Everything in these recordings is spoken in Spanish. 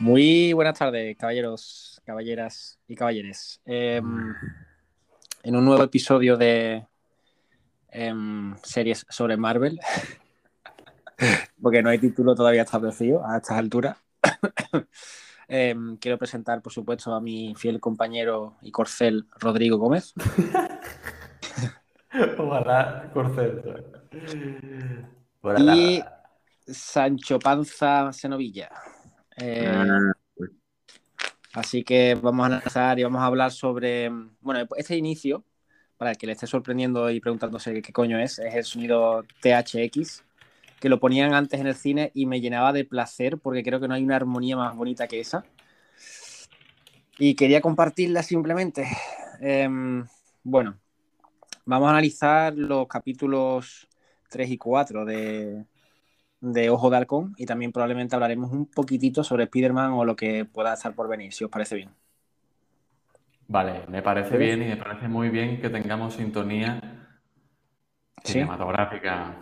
Muy buenas tardes, caballeros, caballeras y caballeres. Em, en un nuevo episodio de em, series sobre Marvel, porque no hay título todavía establecido a estas alturas. Em, quiero presentar, por supuesto, a mi fiel compañero y corcel, Rodrigo Gómez. Ojalá Corcel. Y Sancho Panza Senovilla. Eh, Ah, Así que vamos a lanzar y vamos a hablar sobre. Bueno, este inicio, para el que le esté sorprendiendo y preguntándose qué coño es, es el sonido THX, que lo ponían antes en el cine y me llenaba de placer porque creo que no hay una armonía más bonita que esa. Y quería compartirla simplemente. Em, bueno, vamos a analizar los capítulos 3 y 4 de, de Ojo de Halcón y también probablemente hablaremos un poquitito sobre Spider-Man o lo que pueda estar por venir, si os parece bien. Vale, me parece bien y me parece muy bien que tengamos sintonía Sí. cinematográfica.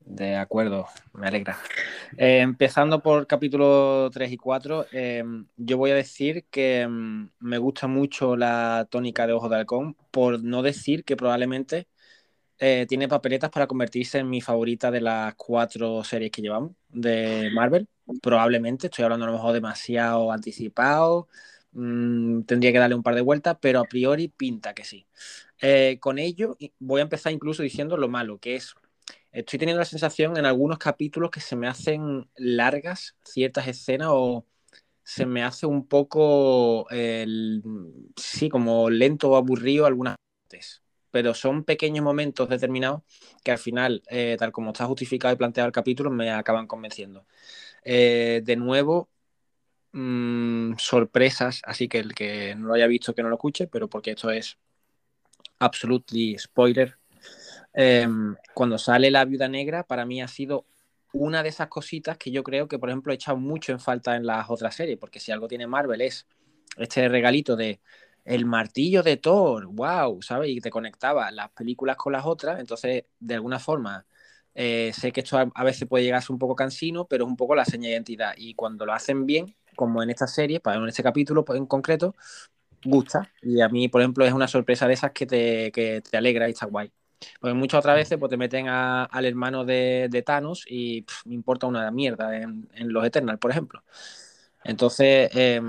De acuerdo, me alegra. Eh, empezando por capítulo 3 y 4, eh, yo voy a decir que mm, me gusta mucho la tónica de Ojo de Halcón, por no decir que probablemente eh, tiene papeletas para convertirse en mi favorita de las cuatro series que llevamos de Marvel. Probablemente, estoy hablando a lo mejor demasiado anticipado, mm, tendría que darle un par de vueltas, pero a priori pinta que sí. Eh, con ello voy a empezar incluso diciendo lo malo, que es Estoy teniendo la sensación en algunos capítulos que se me hacen largas ciertas escenas o se me hace un poco, el- sí, como lento o aburrido algunas partes. Pero son pequeños momentos determinados que al final, eh, tal como está justificado y planteado el capítulo, me acaban convenciendo. Eh, de nuevo, mm, sorpresas, así que el que no lo haya visto que no lo escuche, pero porque esto es absolutely spoiler eh, cuando sale la viuda negra, para mí ha sido una de esas cositas que yo creo que, por ejemplo, he echado mucho en falta en las otras series, porque si algo tiene Marvel es este regalito de el martillo de Thor, wow, ¿sabes? Y te conectaba las películas con las otras, entonces, de alguna forma, eh, sé que esto a, veces puede llegar a ser un poco cansino, pero es un poco la seña de identidad. Y cuando lo hacen bien, como en esta serie, en este capítulo pues, en concreto, gusta. Y a mí, por ejemplo, es una sorpresa de esas que te, que te alegra y está guay. Porque muchas otras veces pues, te meten a- al hermano de, de Thanos y me importa una mierda en, en los Eternals, por ejemplo. Entonces, eh,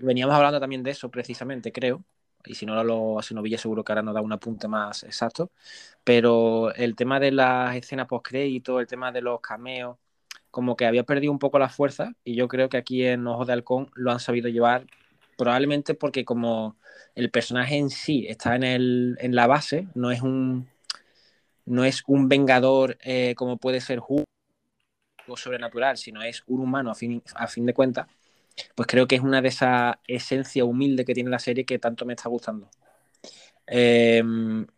veníamos hablando también de eso precisamente, creo. Y si no lo Villa seguro que ahora nos da un apunte más exacto. Pero el tema de las escenas post-crédito, el tema de los cameos, como que había perdido un poco la fuerza. Y yo creo que aquí en Ojos de Halcón lo han sabido llevar, probablemente porque como el personaje en sí está en, el, en la base, no es un, no es un vengador eh, como puede ser Hulk o sobrenatural, sino es un humano a fin, a fin de cuentas, pues creo que es una de esas esencias humildes que tiene la serie que tanto me está gustando. Eh,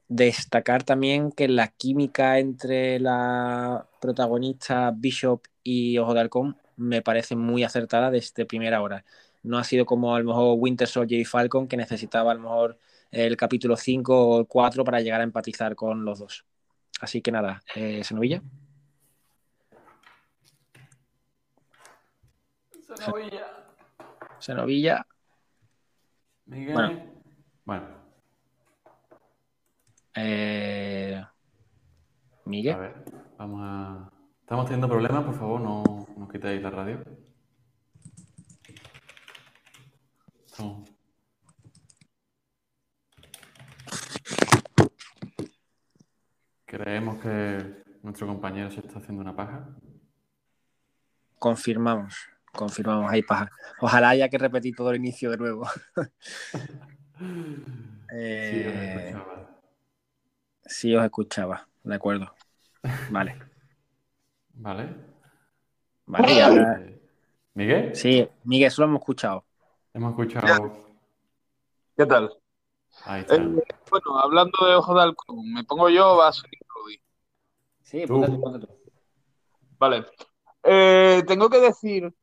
destacar también que la química entre la protagonista Bishop y Ojo de Halcón me parece muy acertada desde primera hora. No ha sido como a lo mejor Winter Soldier y Falcon, que necesitaba a lo mejor el capítulo 5 o 4 para llegar a empatizar con los dos. Así que nada, eh, Senovilla. Senovilla. Miguel. Bueno. Bueno, eh, a Miguel. ver, vamos a. Estamos teniendo problemas, por favor, no nos quitéis la radio. No. Creemos que nuestro compañero se está haciendo una paja. Confirmamos. Confirmamos, ahí paja. Ojalá haya que repetir todo el inicio de nuevo. Sí, os Eh, escuchaba. sí, os escuchaba. De acuerdo. Vale. ¿Vale? Vale, y ahora- Eh, Miguel, Sí, Miguel, eso lo hemos escuchado. hemos escuchado. ¿Qué tal? Ahí está. Eh, bueno, hablando de Ojo de Halcón, ¿me pongo yo o va a ser Rudy? Sí, Tú. ponte tú, ponte tú. Vale. Eh, tengo que decir,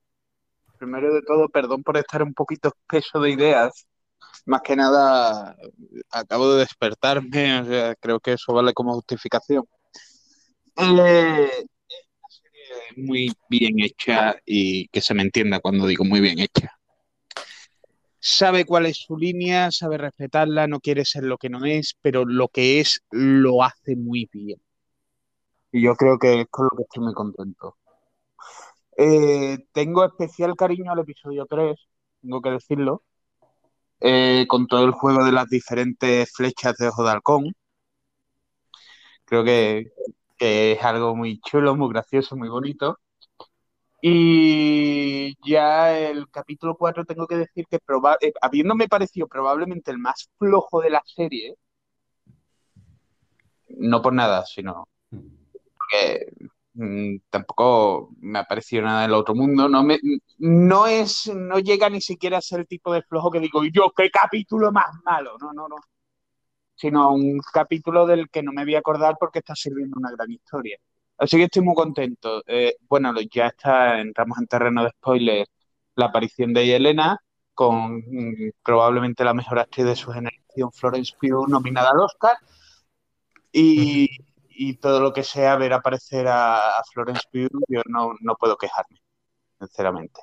primero de todo, perdón por estar un poquito espeso de ideas. Más que nada, acabo de despertarme, o sea, creo que eso vale como justificación. Eh, muy bien hecha y que se me entienda cuando digo muy bien hecha. Sabe cuál es su línea, sabe respetarla, no quiere ser lo que no es, pero lo que es lo hace muy bien. Y yo creo que es con lo que estoy muy contento. Eh, tengo especial cariño al episodio 3, tengo que decirlo, eh, con todo el juego de las diferentes flechas de ojo de halcón. Creo que, que es algo muy chulo, muy gracioso, muy bonito. Y ya el capítulo 4 tengo que decir que eh, habiéndome parecido probablemente el más flojo de la serie, no por nada, sino que mm, tampoco me ha parecido nada del otro mundo, no me, no es, no llega ni siquiera a ser el tipo de flojo que digo, yo, qué capítulo más malo, no, no, no, sino un capítulo del que no me voy a acordar porque está sirviendo una gran historia. Así que estoy muy contento. Eh, bueno, ya está, entramos en terreno de spoilers, la aparición de Yelena con mm, probablemente la mejor actriz de su generación, Florence Pugh, nominada al Oscar. Y, y todo lo que sea ver aparecer a, a Florence Pugh, yo no, no puedo quejarme, sinceramente.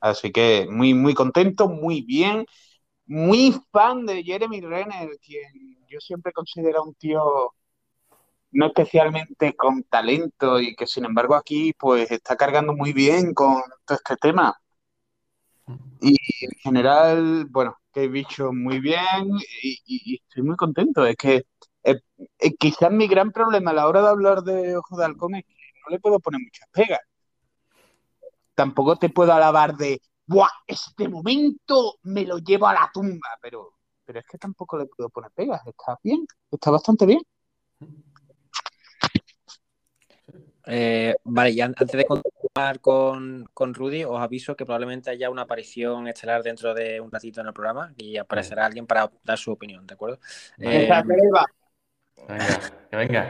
Así que muy, muy contento, muy bien, muy fan de Jeremy Renner, quien yo siempre considero un tío no especialmente con talento y que sin embargo aquí pues está cargando muy bien con todo este tema. Y en general, bueno, que he dicho muy bien y, estoy muy contento. Es que eh, eh, quizás mi gran problema a la hora de hablar de Ojo de Halcón es que no le puedo poner muchas pegas. Tampoco te puedo alabar de, ¡buah! Este momento me lo llevo a la tumba, pero, pero es que tampoco le puedo poner pegas. Está bien, está bastante bien. Eh, vale, y an- antes de continuar con, con Rudy, os aviso que probablemente haya una aparición estelar dentro de un ratito en el programa y aparecerá alguien para dar su opinión, ¿de acuerdo? Eh, Venga, que venga.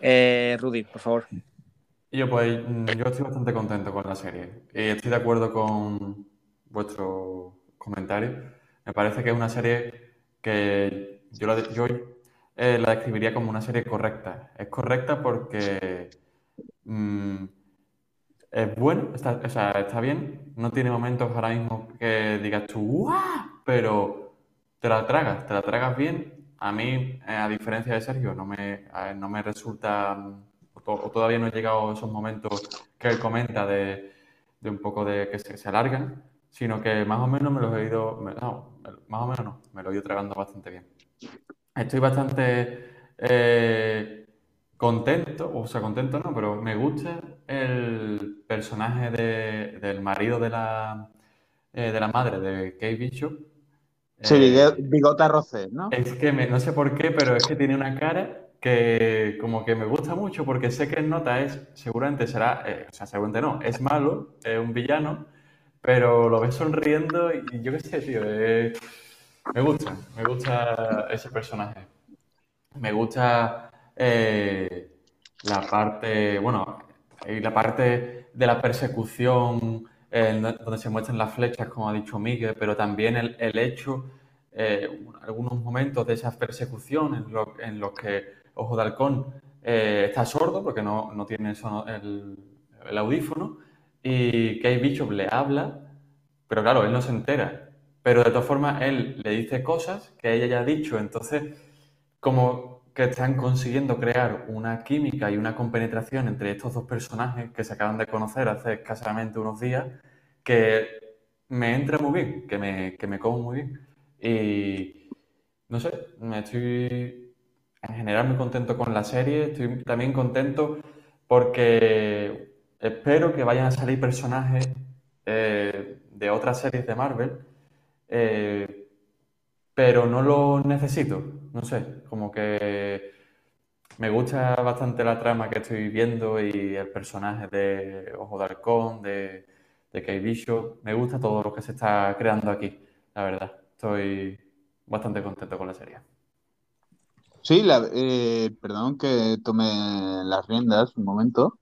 eh, Rudy, por favor. Yo, pues, mm, yo estoy bastante contento con la serie. Y estoy de acuerdo con vuestro comentario. Me parece que es una serie que yo la, yo, eh, la describiría como una serie correcta. Es correcta porque mm, es bueno, está, o sea, está bien. No tiene momentos ahora mismo que digas tú, ¡guau! Pero te la tragas, te la tragas bien. A mí, eh, a diferencia de Sergio, no me, no me resulta, o, to- o todavía no he llegado a esos momentos que él comenta de, un poco de que se, alargan, sino que más o menos me los he ido, no, más o menos no, me lo he ido tragando bastante bien. Estoy bastante eh, contento, o sea, contento no, pero me gusta el personaje de- del marido de la, eh, de la madre de Kate Bishop. Sí, Eh, bigota roce, ¿no? es que me- no sé por qué, pero es que tiene una cara que como que me gusta mucho porque sé que en nota es, seguramente será, eh, o sea, seguramente no, es malo, es un villano, pero lo ves sonriendo y yo qué sé, tío, me gusta, me gusta ese personaje. Me gusta eh, la parte, bueno, y la parte de la persecución, eh, donde se muestran las flechas, como ha dicho Miguel, pero también el, el hecho, eh, algunos momentos de esa persecución en, lo- en los que Ojo de Halcón eh, está sordo porque no, no tiene el, el audífono y Kate Bishop le habla, pero claro, él no se entera. Pero de todas formas, él le dice cosas que ella ya ha dicho, entonces como que están consiguiendo crear una química y una compenetración entre estos dos personajes que se acaban de conocer hace escasamente unos días, que me entra muy bien, que me, que me como muy bien. Y no sé, me estoy en general muy contento con la serie, estoy también contento porque espero que vayan a salir personajes eh, de otras series de Marvel. eh, pero no lo necesito, no sé, como que me gusta bastante la trama que estoy viendo y el personaje de Ojo de Halcón, de Kate Bishop, me gusta todo lo que se está creando aquí, la verdad, estoy bastante contento con la serie. Sí, la- eh, perdón que tome las riendas un momento,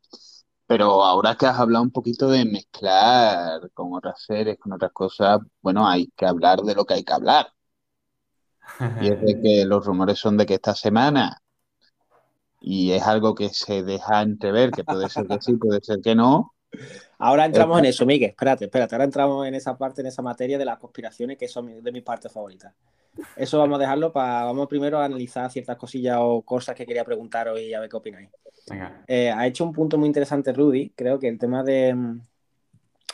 pero ahora que has hablado un poquito de mezclar con otras series, con otras cosas, bueno, hay que hablar de lo que hay que hablar. Y es de que los rumores son de que esta semana y es algo que se deja entrever, que puede ser que sí, puede ser que no. Ahora entramos en eso, Miguel. Espérate, espérate. Ahora entramos en esa parte, en esa materia de las conspiraciones, que son de mis partes favoritas. Eso vamos a dejarlo para. Vamos primero a analizar ciertas cosillas o cosas que quería preguntaros y a ver qué opináis. Eh, ha hecho un punto muy interesante Rudy. Creo que el tema de.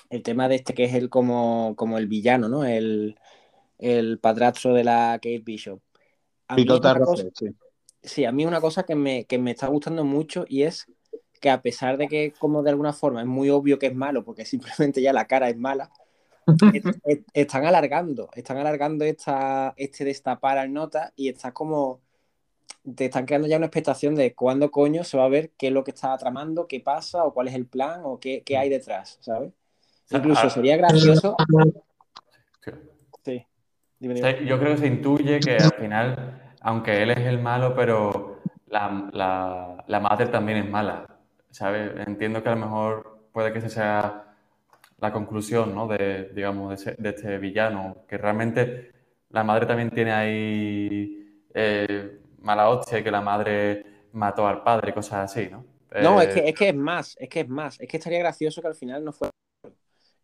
El tema de este que es el como, como el villano, ¿no? El, el padrastro de la Kate Bishop. A mí sí. sí. a mí una cosa que me, que me está gustando mucho y es que a pesar de que como de alguna forma es muy obvio que es malo, porque simplemente ya la cara es mala, están alargando, están alargando esta, este destapar al nota y estás como, te están creando ya una expectación de cuándo coño se va a ver qué es lo que está tramando, qué pasa o cuál es el plan o qué, qué hay detrás, ¿sabes? Incluso ah, sería gracioso. Sí. Yo creo que se intuye que al final, aunque él es el malo, pero la, la, la madre también es mala. ¿Sabes? Entiendo que a lo mejor puede que esa sea la conclusión, ¿no? De, digamos, de, este villano, que realmente la madre también tiene ahí eh, mala hostia, que la madre mató al padre, cosas así, ¿no? No, es, que, eh, es que es más, es que es más, es que estaría gracioso que al final no fuera...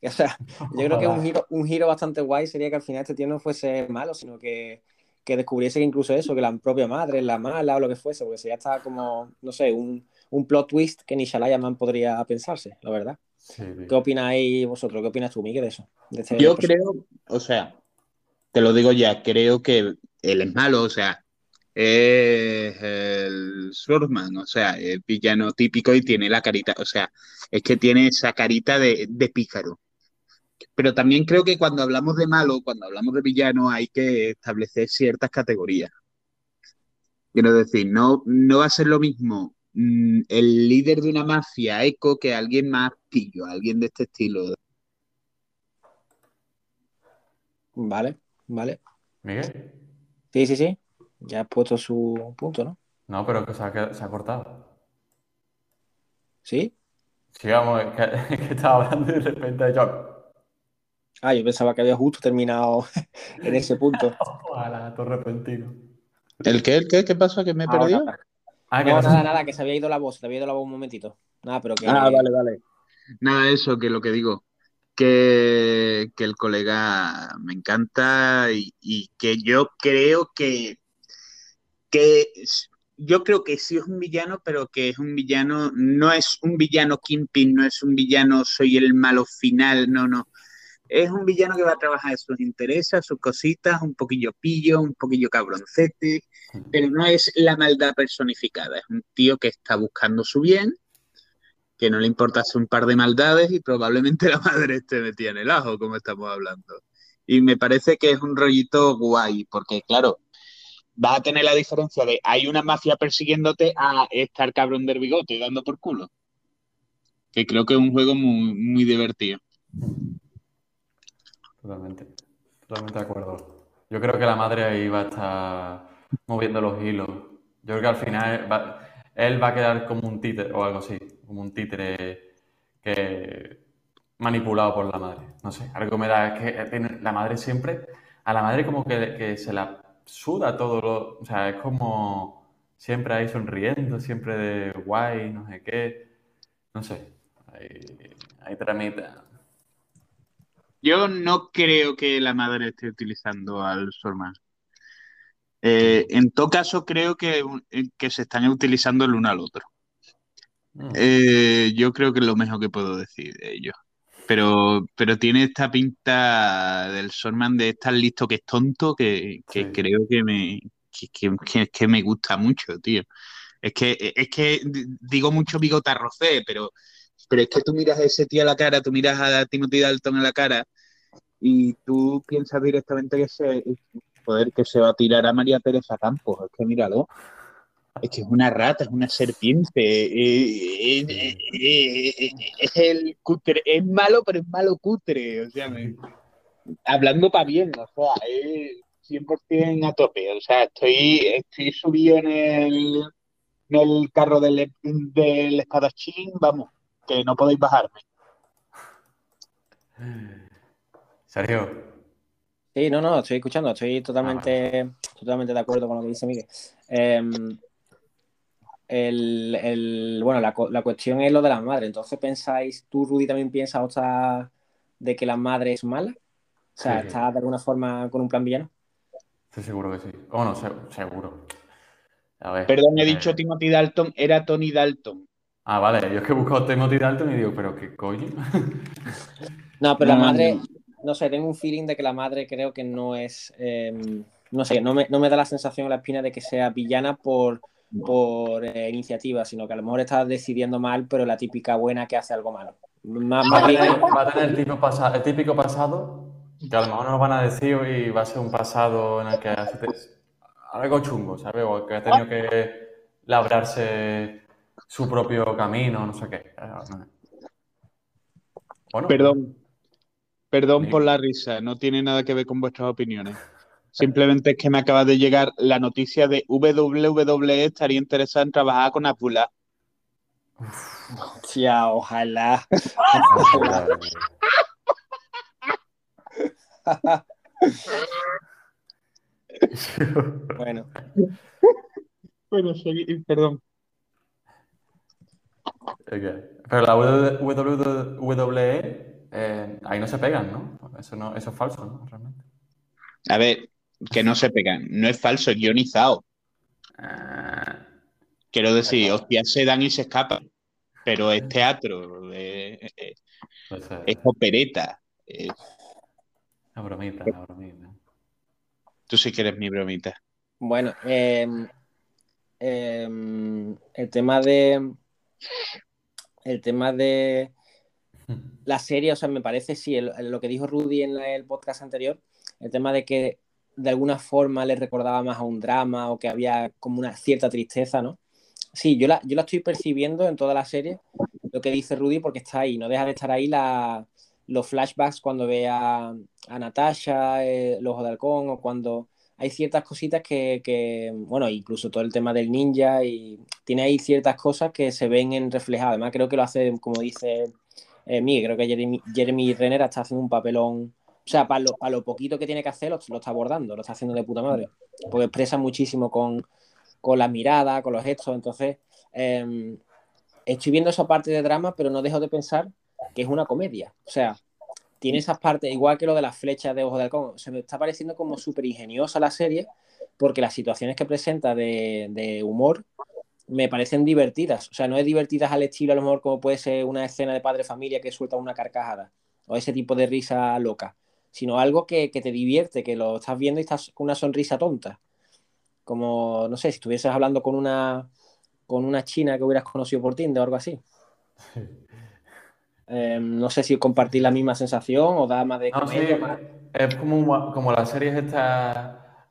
O sea, yo creo que un giro, un giro bastante guay sería que al final este tío no fuese malo, sino que, que descubriese que incluso eso, que la propia madre es la mala o lo que fuese, porque sería hasta como, no sé, un, un plot twist que ni Shalayaman podría pensarse, la verdad. ¿Qué opináis vosotros? ¿Qué opinas tú, Miguel, de eso? Este Yo creo, o sea, te lo digo ya, creo que él es malo, o sea, es el Swordman, o sea, el villano típico y tiene la carita, o sea, es que tiene esa carita de, de pícaro. Pero también creo que cuando hablamos de malo, cuando hablamos de villano, hay que establecer ciertas categorías. Quiero decir, no, no va a ser lo mismo Mm, el líder de una mafia eco que alguien más pillo, alguien de este estilo. Vale, vale. ¿Miguel? Sí, sí, sí. Ya ha puesto su punto, ¿no? No, pero que se ha, cortado. ¿Sí? Sí, vamos, que, que estaba hablando y de repente yo. Ah, yo pensaba que había justo terminado en ese punto. Ojalá, todo repentino. ¿El qué? ¿El qué? ¿Qué pasa? ¿Que me he perdido? Ah, no, nada, nada, que se había ido la voz, se había ido la voz un momentito. Nada, pero que. Ah, vale, vale. Nada, eso, que lo que digo, que, el colega me encanta y, que yo creo que, que yo creo que sí es un villano, pero que es un villano, no es un villano Kimping, no es un villano soy el malo final, no, no. Es un villano que va a trabajar sus intereses, sus cositas, un poquillo pillo, un poquillo cabroncete, pero no es la maldad personificada. Es un tío que está buscando su bien, que no le importa hacer un par de maldades y probablemente la madre esté metida en el ajo, como estamos hablando. Y me parece que es un rollito guay, porque claro, vas a tener la diferencia de hay una mafia persiguiéndote a estar cabrón del bigote dando por culo. Que creo que es un juego muy, muy divertido. Totalmente, totalmente de acuerdo. Yo creo que la madre ahí va a estar moviendo los hilos. Yo creo que al final él va a quedar como un títere o algo así, como un títere que manipulado por la madre. No sé, algo me da es que la madre siempre, a la madre como que, se la suda todo lo, o sea, es como siempre ahí sonriendo, siempre de guay, no sé qué, no sé, ahí, ahí tramita yo no creo que la madre esté utilizando al Sorman. Eh, en todo caso, creo que, eh, que, se están utilizando el uno al otro. Mm. Eh, yo creo que es lo mejor que puedo decir de ellos. Pero, pero tiene esta pinta del Sorman de estar listo que es tonto que, creo que me, que, me gusta mucho, tío. Es que, es que digo mucho bigotarrocé, pero pero es que tú miras a ese tío a la cara, tú miras a Timothy Dalton a la cara y tú piensas directamente que se, poder que se va a tirar a María Teresa Campos. Es que míralo. Es que es una rata, es una serpiente. Eh, eh, eh, es el cutre. Es malo, pero es malo cutre. O sea, hablando para bien, o sea, es 100% a tope. O sea, estoy, estoy subido en el, en el carro del, del espadachín, vamos que no podéis bajarme. Sergio. Sí, no, no, estoy escuchando, estoy totalmente, ah, totalmente de acuerdo con lo que dice Miguel. Em, el, el- bueno, la, cuestión es lo de las madres. Entonces, ¿pensáis, tú, Rudy, también piensas otra de que la madre es mala? O sea, Sí. está de alguna forma con un plan villano. Estoy seguro que sí. O no, se- seguro. A ver. Perdón, he eh, dicho Timothy Dalton, era Tony Dalton. Ah, vale. Yo es que he buscado Timothy Dalton y digo, ¿pero qué coño? No, pero la madre, no. No sé, tengo un feeling de que la madre creo que no es, eh, no sé, no me, no me da la sensación la espina de que sea villana por, por eh, iniciativa, sino que a lo mejor está decidiendo mal, pero la típica buena que hace algo malo. Más, Va más a bien- tener, va a tener el, tipo pasa- el típico pasado que a lo mejor no lo van a decir y va a ser un pasado en el que hace algo chungo, ¿sabes? O que ha tenido que labrarse su propio camino, no sé qué. Bueno, Perdón, perdón por la risa, no tiene nada que ver con vuestras opiniones. Simplemente es que me acaba de llegar la noticia de WWE estaría interesada en trabajar con Abdullah. Hostia, ojalá. Bueno, Bueno, seguí- perdón. Ok. Pero la WWE, eh, ahí no se pegan, ¿no? Eso, no, eso es falso, ¿no? Realmente. A ver, que no se pegan, no es falso, es guionizado. Ah, Quiero decir, hostias se dan y se escapan, pero es teatro, eh, eh, pues, eh, es opereta. una bromita, una bromita. tú sí que eres mi bromita. bueno, eh, eh, el tema de, el tema de la serie, o sea, me parece, sí, lo que dijo Rudy en el podcast anterior, el tema de que de alguna forma le recordaba más a un drama o que había como una cierta tristeza, ¿no? Sí, yo la, yo la estoy percibiendo en toda la serie, lo que dice Rudy, porque está ahí, no deja de estar ahí la, los flashbacks cuando ve a, a Natasha, eh, el de halcón, o cuando hay ciertas cositas que, bueno, incluso todo el tema del ninja, y tiene ahí ciertas cosas que se ven en reflejadas. Además, creo que lo hace, como dice eh, creo que Jeremy, Jeremy Renner está haciendo un papelón. O sea, para lo, poquito que tiene que hacer, lo, está abordando, lo está haciendo de puta madre. Porque expresa muchísimo con, con la mirada, con los gestos. Entonces, eh, estoy viendo esa parte de drama, pero no dejo de pensar que es una comedia. O sea, tiene esas partes, igual que lo de las flechas de Ojo de Halcón. Se me está pareciendo como súper ingeniosa la serie, porque las situaciones que presenta de humor me parecen divertidas. O sea, no es divertidas al estilo, a lo mejor, como puede ser una escena de padre familia que suelta una carcajada, o ese tipo de risa loca, sino algo que, que te divierte, que lo estás viendo y estás con una sonrisa tonta. Como, no sé, si estuvieses hablando con una, con una china que hubieras conocido por Tinder o algo así. Eh, no sé si compartís la misma sensación o da más de No, sí, comedia, más- es como, como las series estas,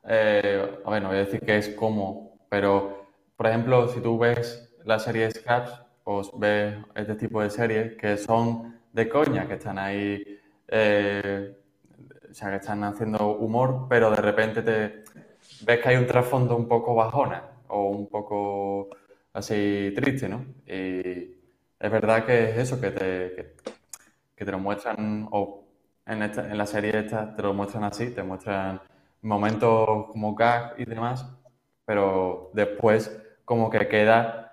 eh, a ver, no voy a decir que es como, pero por ejemplo, si tú ves la serie Scraps o ves este tipo de series que son de coña, que están ahí, eh, o sea, que están haciendo humor, pero de repente te ves que hay un trasfondo un poco bajona o un poco así triste, ¿no? Y es verdad que es eso, que te, que, te lo muestran, o en, esta, en la serie esta te lo muestran así, te muestran momentos como gag y demás, pero después como que queda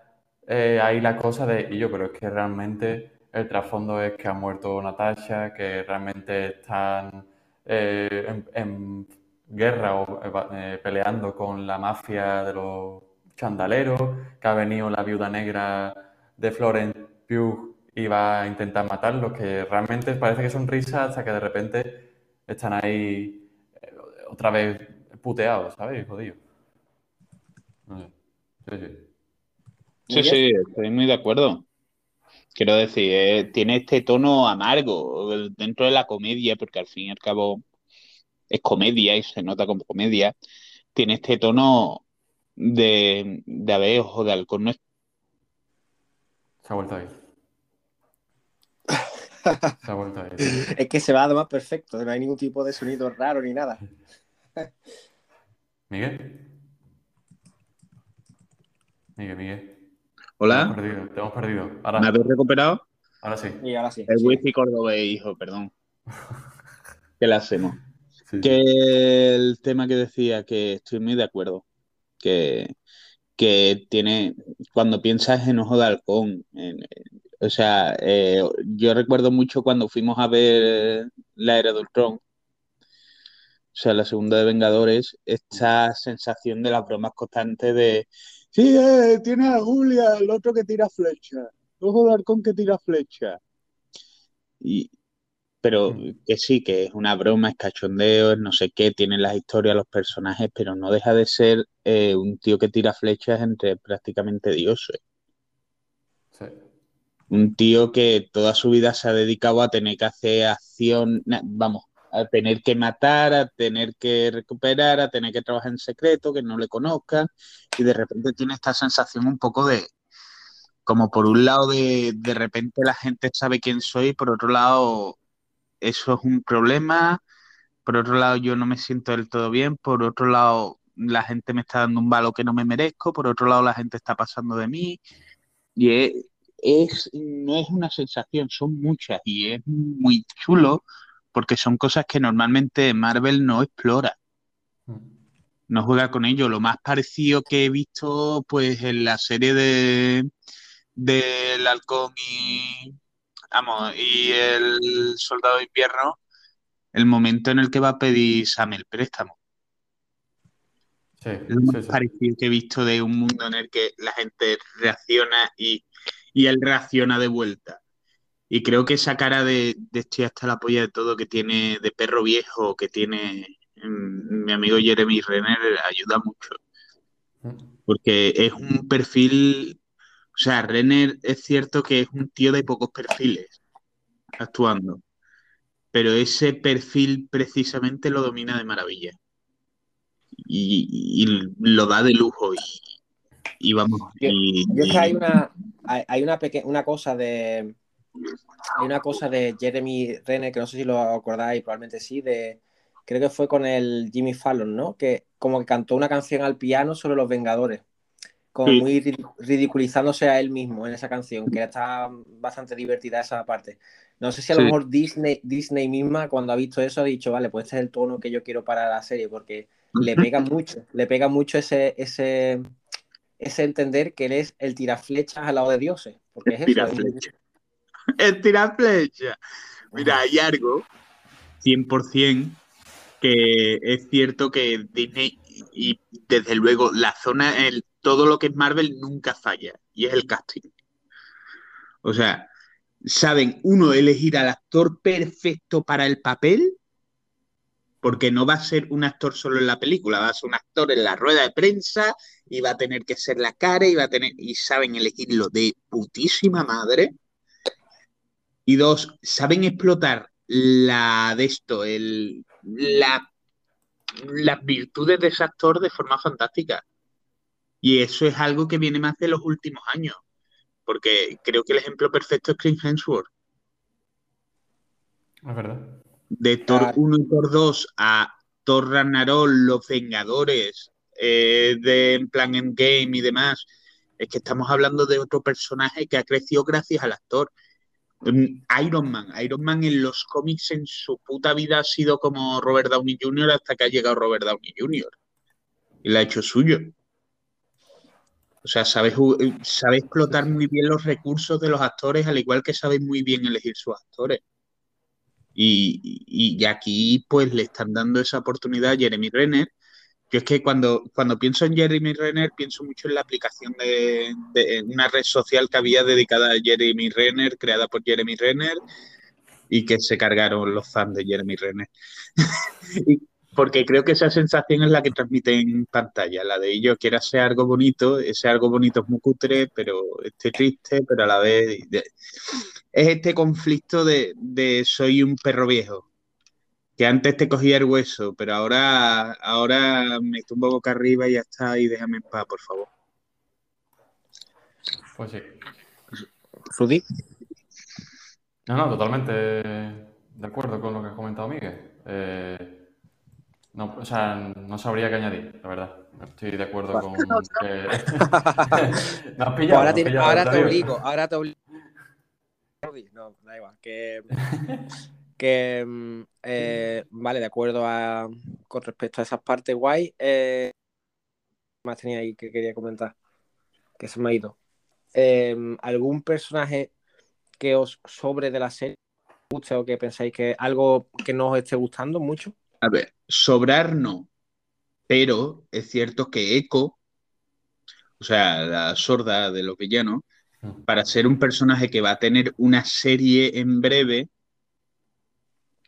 eh, ahí la cosa de, y yo, pero es que realmente el trasfondo es que ha muerto Natasha, que realmente están eh, en, guerra o eh, peleando con la mafia de los chandaleros, que ha venido la viuda negra de Florence Pugh y va a intentar matarlos, que realmente parece que son risas hasta que de repente están ahí otra vez puteados, ¿sabes? Jodido. No sé. Sí, sí. Sí, sí, estoy muy de acuerdo. Quiero decir, eh, tiene este tono amargo dentro de la comedia, porque al fin y al cabo es comedia y se nota como comedia. Tiene este tono de, de a ver, ojo de. No es- Se ha vuelto a ir. Se ha vuelto a ir. Es que se va además perfecto, no hay ningún tipo de sonido raro ni nada. Miguel. Miguel, Miguel. Te hemos Hola, perdido, te hemos perdido. ¿me Ahora, habéis recuperado? ahora sí. Y ahora sí. El sí. wifi cordobés, hijo, perdón. ¿Qué le hacemos? Sí. Que el tema que decía, que estoy muy de acuerdo. Que, que tiene, cuando piensas en Ojo de Halcón, o sea, eh, yo recuerdo mucho cuando fuimos a ver la era de Ultron, o sea, la segunda de Vengadores, esta sensación de las bromas constantes de, sí, eh, tiene a Julia, el otro que tira flecha, Ojo de Halcón que tira flecha. Y, pero que sí, que es una broma, es cachondeo, es no sé qué, tienen las historias, los personajes, pero no deja de ser eh, un tío que tira flechas entre prácticamente dioses. Sí. Un tío que toda su vida se ha dedicado a tener que hacer acción, vamos, a tener que matar, a tener que recuperar, a tener que trabajar en secreto, que no le conozcan, y de repente tiene esta sensación un poco de, como por un lado de, de repente la gente sabe quién soy, por otro lado eso es un problema. Por otro lado, yo no me siento del todo bien. Por otro lado, la gente me está dando un valor que no me merezco. Por otro lado, la gente está pasando de mí. Y es, no es una sensación, son muchas. Y es muy chulo porque son cosas que normalmente Marvel no explora. No juega con ello. Lo más parecido que he visto, pues, en la serie de del halcón y Vamos, y el soldado de invierno, el momento en el que va a pedir Sam el préstamo. Sí, es lo más parecido que he visto de un mundo en el que la gente reacciona y, él reacciona de vuelta. Y creo que esa cara de, de estoy hasta la polla de todo que tiene de perro viejo, que tiene mm, mi amigo Jeremy Renner, ayuda mucho. Porque es un perfil o sea, Renner es cierto que es un tío de pocos perfiles actuando, pero ese perfil precisamente lo domina de maravilla. Y, lo da de lujo y, vamos. Yo, es que hay una, hay, una, una cosa de hay una cosa de Jeremy Renner que no sé si lo acordáis, probablemente sí, de creo que fue con el Jimmy Fallon, ¿no? Que como que cantó una canción al piano sobre los Vengadores como muy ridiculizándose a él mismo en esa canción, que está bastante divertida esa parte. No sé si a lo mejor Disney, Disney misma, cuando ha visto eso, ha dicho, vale, pues este es el tono que yo quiero para la serie, porque le pega mucho, le pega mucho ese, ese, ese entender que él es el tiraflechas al lado de dioses. Porque es tiraflecha. El tiraflecha. Mira, hay algo 100% que es cierto que Disney y desde luego la zona, el, todo lo que es Marvel nunca falla, y es el casting. O sea, saben, uno, elegir al actor perfecto para el papel, porque no va a ser un actor solo en la película, va a ser un actor en la rueda de prensa y va a tener que ser la cara y va a tener, y saben elegirlo de putísima madre. Y dos, saben explotar la de esto, el, la, las virtudes de ese actor de forma fantástica. Y eso es algo que viene más de los últimos años, porque creo que el ejemplo perfecto es Chris Hemsworth. Es verdad. De Thor 1 y Thor 2 a Thor Ragnarok, Los Vengadores, eh, de en plan Endgame y demás, es que estamos hablando de otro personaje que ha crecido gracias al actor. Mm, Iron Man. Iron Man en los cómics en su puta vida ha sido como Robert Downey Jr. hasta que ha llegado Robert Downey Jr. Y la ha hecho suyo. O sea, sabes, sabe explotar muy bien los recursos de los actores, al igual que sabe muy bien elegir sus actores. Y, y, aquí, pues, le están dando esa oportunidad a Jeremy Renner. Yo es que cuando, cuando pienso en Jeremy Renner, pienso mucho en la aplicación de, una red social que había dedicada a Jeremy Renner, creada por Jeremy Renner, y que se cargaron los fans de Jeremy Renner. porque creo que esa sensación es la que transmite en pantalla, la de ellos quiere hacer algo bonito, ese algo bonito es muy cutre, pero esté triste, pero a la vez es este conflicto de, soy un perro viejo, que antes te cogía el hueso, pero ahora, ahora me tumbo boca arriba y ya está, y déjame en paz, por favor. Pues sí. ¿Rudy? No, no, totalmente de acuerdo con lo que ha comentado Miguel. Eh, no, o sea, no sabría qué añadir, la verdad. Estoy de acuerdo con que. no has pillado, ahora, te, ahora te obligo, ahora te obligo. No, da igual. Que, que mm, eh, vale, de acuerdo con respecto a esas partes guay. Eh, más tenía ahí que quería comentar. que se me ha ido. Eh, ¿Algún personaje que os sobre de la serie guste o que pensáis que algo que no os esté gustando mucho? A ver, sobrar no, pero es cierto que Echo, o sea, la sorda de los villanos, para ser un personaje que va a tener una serie en breve,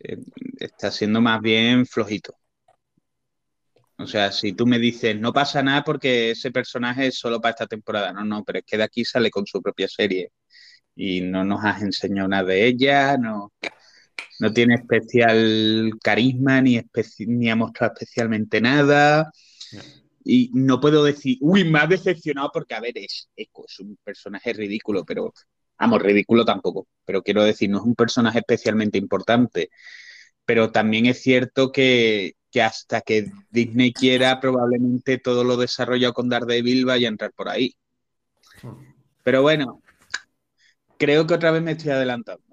eh, está siendo más bien flojito. O sea, si tú me dices, no pasa nada porque ese personaje es solo para esta temporada, no, no, pero es que de aquí sale con su propia serie y no nos has enseñado nada de ella, no, no tiene especial carisma ni, especi- ni ha mostrado especialmente nada. No. Y no puedo decir, uy, me ha decepcionado porque, a ver, es, Echo, es un personaje ridículo, pero, vamos, ridículo tampoco, pero quiero decir, no es un personaje especialmente importante. Pero también es cierto que, que hasta que Disney quiera, probablemente todo lo desarrollado con Daredevil vaya a entrar por ahí. Pero bueno, creo que otra vez me estoy adelantando.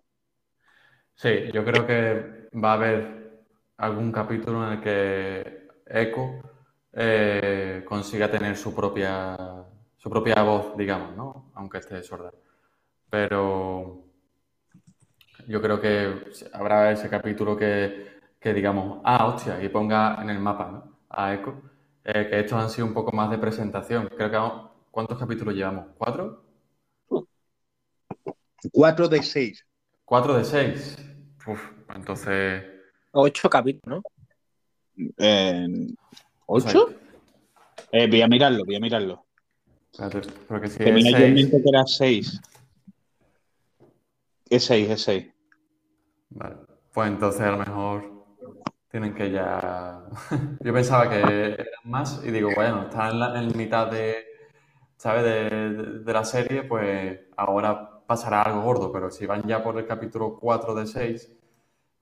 Sí, yo creo que va a haber algún capítulo en el que Echo eh, consiga tener su propia, su propia voz, digamos, ¿no? Aunque esté sorda. Pero yo creo que habrá ese capítulo que, que digamos, ah, hostia, y ponga en el mapa, ¿no? A Echo. Eh, que estos han sido un poco más de presentación. Creo que ¿cuántos capítulos llevamos? ¿Cuatro? 4 de 6. ¿Cuatro de seis? Uf, entonces... Ocho capítulos, ¿no? Eh, ¿Ocho? Eh, voy a mirarlo, voy a mirarlo. espérate, porque si es Tenía yo en seis... mente que era 6. Es 6, es 6. Vale. Pues entonces a lo mejor tienen que ya. Yo pensaba que eran más y digo, bueno, están en, la, en mitad de, ¿sabes? De, de- de la serie, pues ahora pasará algo gordo, pero si van ya por el capítulo 4 de 6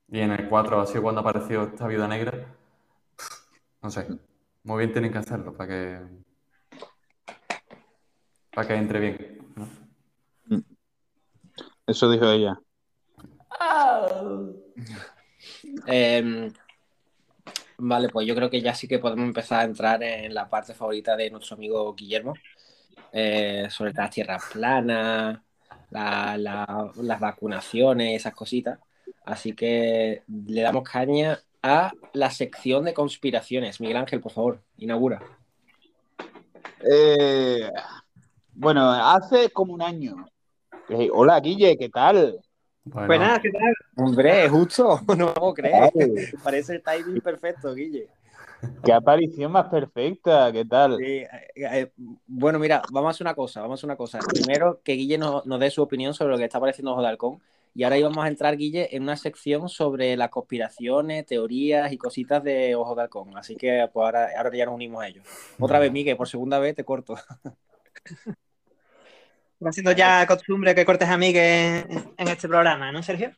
y en el 4 ha sido cuando apareció esta viuda negra, no sé, muy bien tienen que hacerlo para que para que entre bien, ¿no? Eso dijo ella. Eh, vale, pues yo creo que ya sí que podemos empezar a entrar en la parte favorita de nuestro amigo Guillermo, eh, sobre las tierras planas, la- la- las vacunaciones, esas cositas. Así que le damos caña a la sección de conspiraciones. Miguel Ángel, por favor, inaugura. Eh, bueno, hace como un año. Eh, hola, Guille, ¿qué tal? Bueno, Pues nada, ¿qué tal? Hombre, justo, no lo puedo creer. Ay, Parece el timing perfecto, Guille. qué aparición más perfecta, ¿qué tal? Sí, eh, eh, bueno, mira, vamos a hacer una cosa, vamos a hacer una cosa. Primero, que Guille nos, nos dé su opinión sobre lo que está pareciendo Ojo de Halcón. Y ahora íbamos a entrar, Guille, en una sección sobre las conspiraciones, teorías y cositas de Ojo de Halcón. Así que pues ahora, ahora ya nos unimos a ellos. Otra vez, Miguel, por segunda vez te corto. Va siendo ya costumbre que cortes a mí que en este programa, ¿no, Sergio?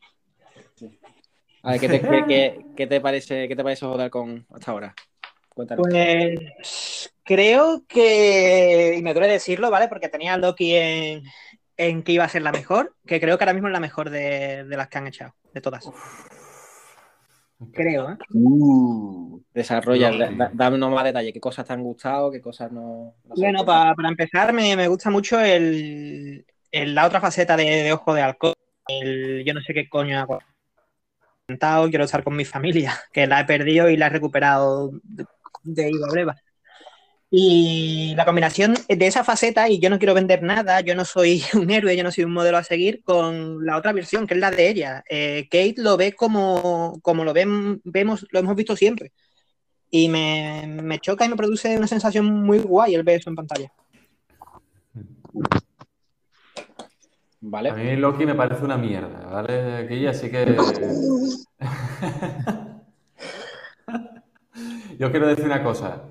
A ver, ¿qué te, qué- qué- te parece, qué te parece Ojo de Halcón hasta ahora? Cuéntanos. Pues creo que, y me duele decirlo, ¿vale? Porque tenía a Loki en, en que iba a ser la mejor, que creo que ahora mismo es la mejor de, de las que han echado, de todas. Creo, ¿eh? Uh, Desarrolla, da- dame unos más detalles. ¿Qué cosas te han gustado? ¿Qué cosas no? Bueno, pa- para empezar, me, me gusta mucho el, el- la otra faceta de, de Ojo de Halcón. El yo no sé qué coño ha contado, quiero estar con mi familia, que la he perdido y la he recuperado de, de Iba Breva. Y la combinación de esa faceta, y yo no quiero vender nada, yo no soy un héroe, yo no soy un modelo a seguir, con la otra versión, que es la de ella. Eh, Kate lo ve como, como lo ven, vemos, lo hemos visto siempre. Y me, me choca y me produce una sensación muy guay el ver eso en pantalla. Vale. A mí Loki me parece una mierda, ¿vale, Guille? Así que... Yo quiero decir una cosa,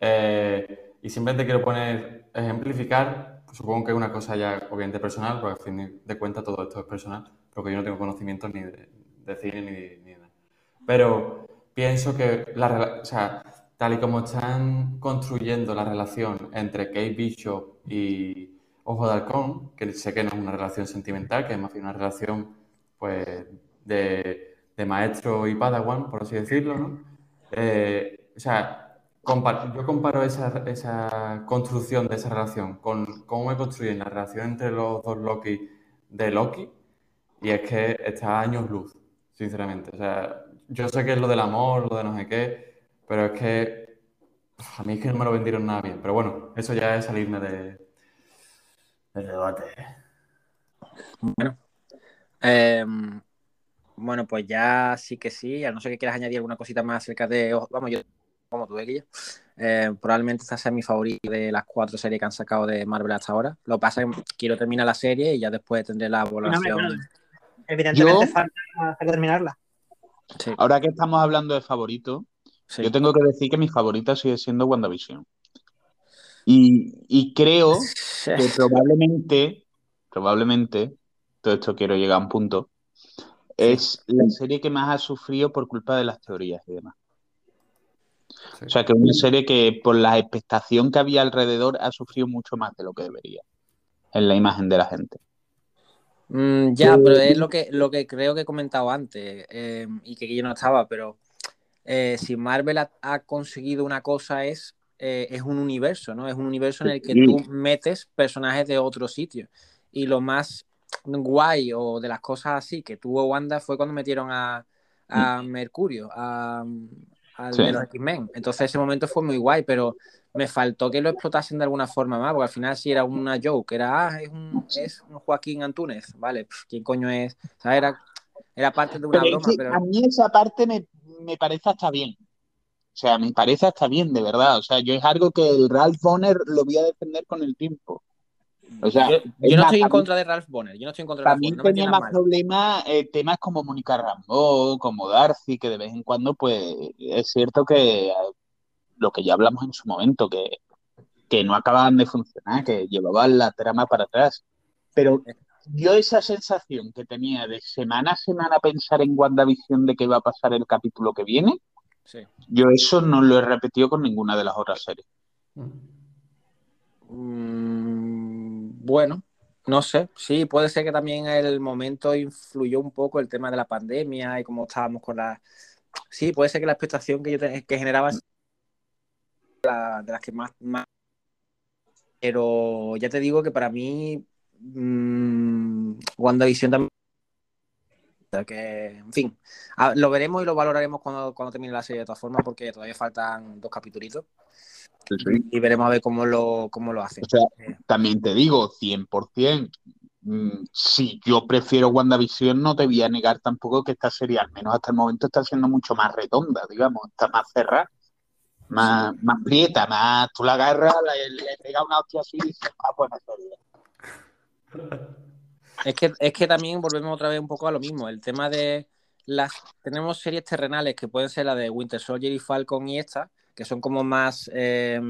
eh, y simplemente quiero poner, ejemplificar, supongo que es una cosa ya obviamente personal, porque al fin de cuentas todo esto es personal, porque yo no tengo conocimientos ni de, de cine ni ni de nada. Pero pienso que, la, o sea, tal y como están construyendo la relación entre Kate Bishop y Ojo de Halcón, que sé que no es una relación sentimental, que es más bien una relación pues, de, de maestro y padawan, por así decirlo, ¿no? Eh, o sea, yo comparo esa, esa construcción de esa relación con cómo me construyen la relación entre los dos Loki de Loki, y es que está a años luz, sinceramente. O sea, yo sé que es lo del amor, lo de no sé qué, pero es que a mí es que no me lo vendieron nada bien. Pero bueno, eso ya es salirme de, del debate. Bueno, em, bueno, pues ya sí que sí, a no ser que quieras añadir alguna cosita más acerca de, Ojo- vamos, yo como tú, Guille, eh, probablemente esta sea mi favorita de las cuatro series que han sacado de Marvel hasta ahora. Lo que pasa es que quiero terminar la serie y ya después tendré la bueno. Evidentemente Yo- falta terminarla. Sí, Ahora que estamos hablando de favorito, sí. yo tengo que decir que mi favorita sigue siendo WandaVision. Y, y creo que probablemente, probablemente, todo esto quiero llegar a un punto, es la serie que más ha sufrido por culpa de las teorías y demás. Sí. O sea, que es una serie que por la expectación que había alrededor ha sufrido mucho más de lo que debería en la imagen de la gente. Mm, ya, pero es lo que, lo que creo que he comentado antes eh, y que yo no estaba, pero eh, si Marvel ha, ha conseguido una cosa es, eh, es un universo, ¿no? Es un universo en el que Sí. tú metes personajes de otro sitio. Y lo más guay o de las cosas así que tuvo Wanda fue cuando metieron a, a Mercurio, a, al Sí. de los X-Men. Entonces ese momento fue muy guay, pero me faltó que lo explotasen de alguna forma más, porque al final sí era una joke, era, ah, es un, es un Joaquín Antúnez, vale, pf, ¿quién coño es? O sea, era, era parte de una Pero es broma, que pero a mí esa parte me, me parece hasta bien. O sea, me parece hasta bien, de verdad. O sea, yo es algo que el Ralph Bonner lo voy a defender con el tiempo. O sea, yo, no más, estoy en mí- contra de Ralph Bonner, yo no estoy en contra de Ralph Bonner, no tenía más mal. problemas eh, temas como Mónica Rambeau, como Darcy, que de vez en cuando, pues, es cierto que eh, lo que ya hablamos en su momento, que, que no acababan de funcionar, que llevaban la trama para atrás. Pero yo esa sensación que tenía de semana a semana pensar en WandaVision de qué va a pasar el capítulo que viene, Sí. yo eso no lo he repetido con ninguna de las otras series. Mm, bueno, no sé, sí, puede ser que también el momento influyó un poco el tema de la pandemia y cómo estábamos con la... Sí, puede ser que la expectación que yo que generaba la- de las que más. Pero ya te digo que para mí mm, WandaVision también... que, en fin, lo veremos y lo valoraremos cuando, cuando termine la serie de todas formas porque todavía faltan dos capítulos y veremos a ver cómo lo, cómo lo hacen. O sea, Eh, también te digo, 100%, mm, si yo prefiero WandaVision, no te voy a negar tampoco que esta serie, al menos hasta el momento, está siendo mucho más redonda, digamos, está más cerrada, más, más prieta, más, tú la agarras, le, le pegas una hostia así y dices, ah, buena serie. Es que, es que también volvemos otra vez un poco a lo mismo. El tema de las. Tenemos series terrenales que pueden ser la de Winter Soldier y Falcon y esta, que son como más. eh,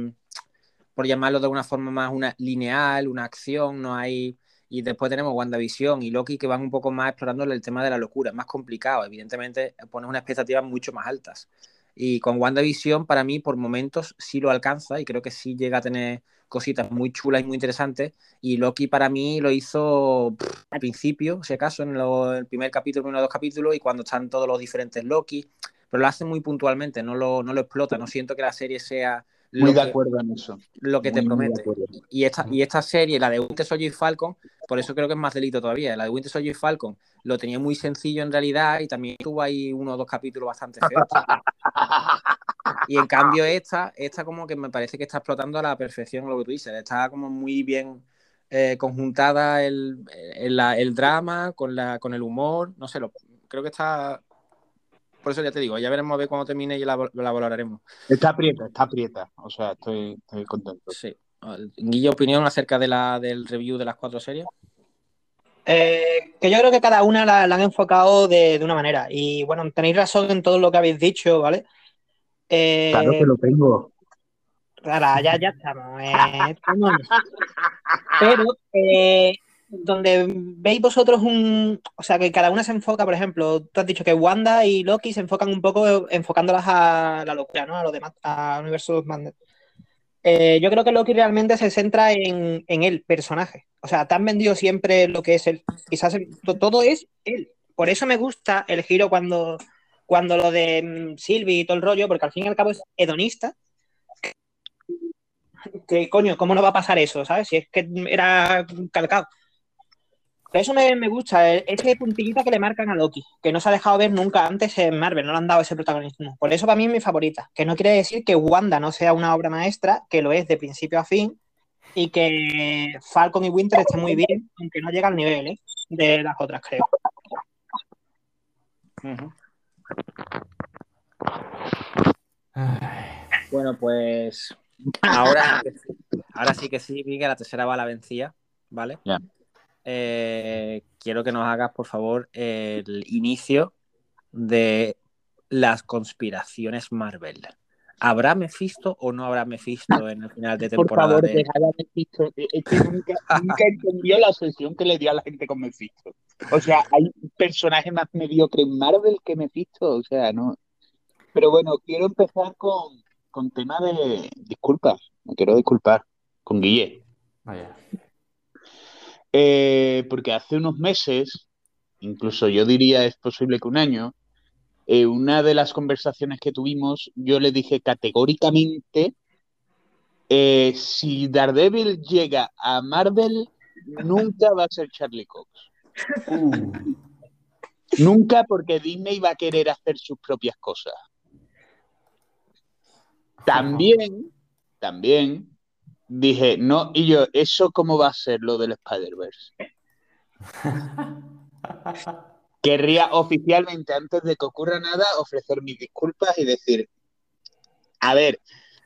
por llamarlo de alguna forma más una lineal, una acción, no hay. Y después tenemos WandaVision y Loki que van un poco más explorando el tema de la locura. Es más complicado. Evidentemente, pones unas expectativas mucho más altas. Y con WandaVision, para mí, por momentos sí lo alcanza y creo que sí llega a tener cositas muy chulas y muy interesantes. Y Loki para mí lo hizo pff, al principio, si acaso, en lo- el primer capítulo, uno o dos capítulos, y cuando están todos los diferentes Loki, pero lo hace muy puntualmente, no lo, no lo explota. No siento que la serie sea Muy de que, acuerdo en eso. lo que te Muy, de promete. Y esta, y esta serie, la de Winter Soldier y Falcon, por eso creo que es más delito todavía. La de Winter Soldier y Falcon lo tenía muy sencillo en realidad y también tuvo ahí uno o dos capítulos bastante feos. Y en cambio esta, esta como que me parece que está explotando a la perfección lo que tú dices. Está como muy bien eh, conjuntada el, el, la- el drama con, la, con el humor. No sé, lo, creo que está... Por eso ya te digo, ya veremos a ver cuando termine y la, la valoraremos. Está aprieta, está aprieta. O sea, estoy, estoy contento. Sí. Guille, opinión acerca de la, del review de las cuatro series. Eh, que yo creo que cada una la, la han enfocado de, de una manera. Y bueno, tenéis razón en todo lo que habéis dicho, ¿vale? Eh, Claro que lo tengo. Ahora, ya, ya estamos. eh, estamos. Pero eh, donde veis vosotros un. O sea, que cada una se enfoca, por ejemplo, tú has dicho que Wanda y Loki se enfocan un poco enfocándolas a la locura, ¿no? A lo demás, a Universo Madness. Eh, yo creo que Loki realmente se centra en, en el personaje. O sea, te han vendido siempre lo que es él. Quizás el- to- todo es él. Por eso me gusta el giro cuando, cuando lo de mm, Sylvie y todo el rollo, porque al fin y al cabo es hedonista que coño, ¿cómo no va a pasar eso? ¿Sabes? Si es que era calcado. Pero eso me, me gusta, eh, ese puntillita que le marcan a Loki, que no se ha dejado ver nunca antes en Marvel, no le han dado ese protagonismo. Por eso para mí es mi favorita, que no quiere decir que Wanda no sea una obra maestra, que lo es de principio a fin, y que Falcon y Winter estén muy bien, aunque no llega al nivel ¿eh? de las otras, creo. Ay, Bueno, pues ahora, ahora sí que sí, vi que la tercera va la vencía, ¿vale? Ya. Eh, quiero que nos hagas, por favor, el inicio de las conspiraciones Marvel. ¿Habrá Mephisto o no habrá Mephisto en el final de Por temporada? favor, de- dejad a Mephisto. Es que nunca, nunca entendió la obsesión que le dio a la gente con Mephisto. O sea, hay personajes más mediocre en Marvel que Mephisto. O sea, no. Pero bueno, quiero empezar con, con tema de disculpas. Me quiero disculpar con Guille. vaya. Eh, porque hace unos meses, incluso yo diría es posible que un año, eh, una de las conversaciones que tuvimos, yo le dije categóricamente, eh, si Daredevil llega a Marvel, nunca va a ser Charlie Cox. Uh, Nunca porque Disney va a querer hacer sus propias cosas. También, también dije, no, y yo, ¿eso cómo va a ser lo del Spider-Verse? Querría oficialmente, antes de que ocurra nada, ofrecer mis disculpas y decir, a ver,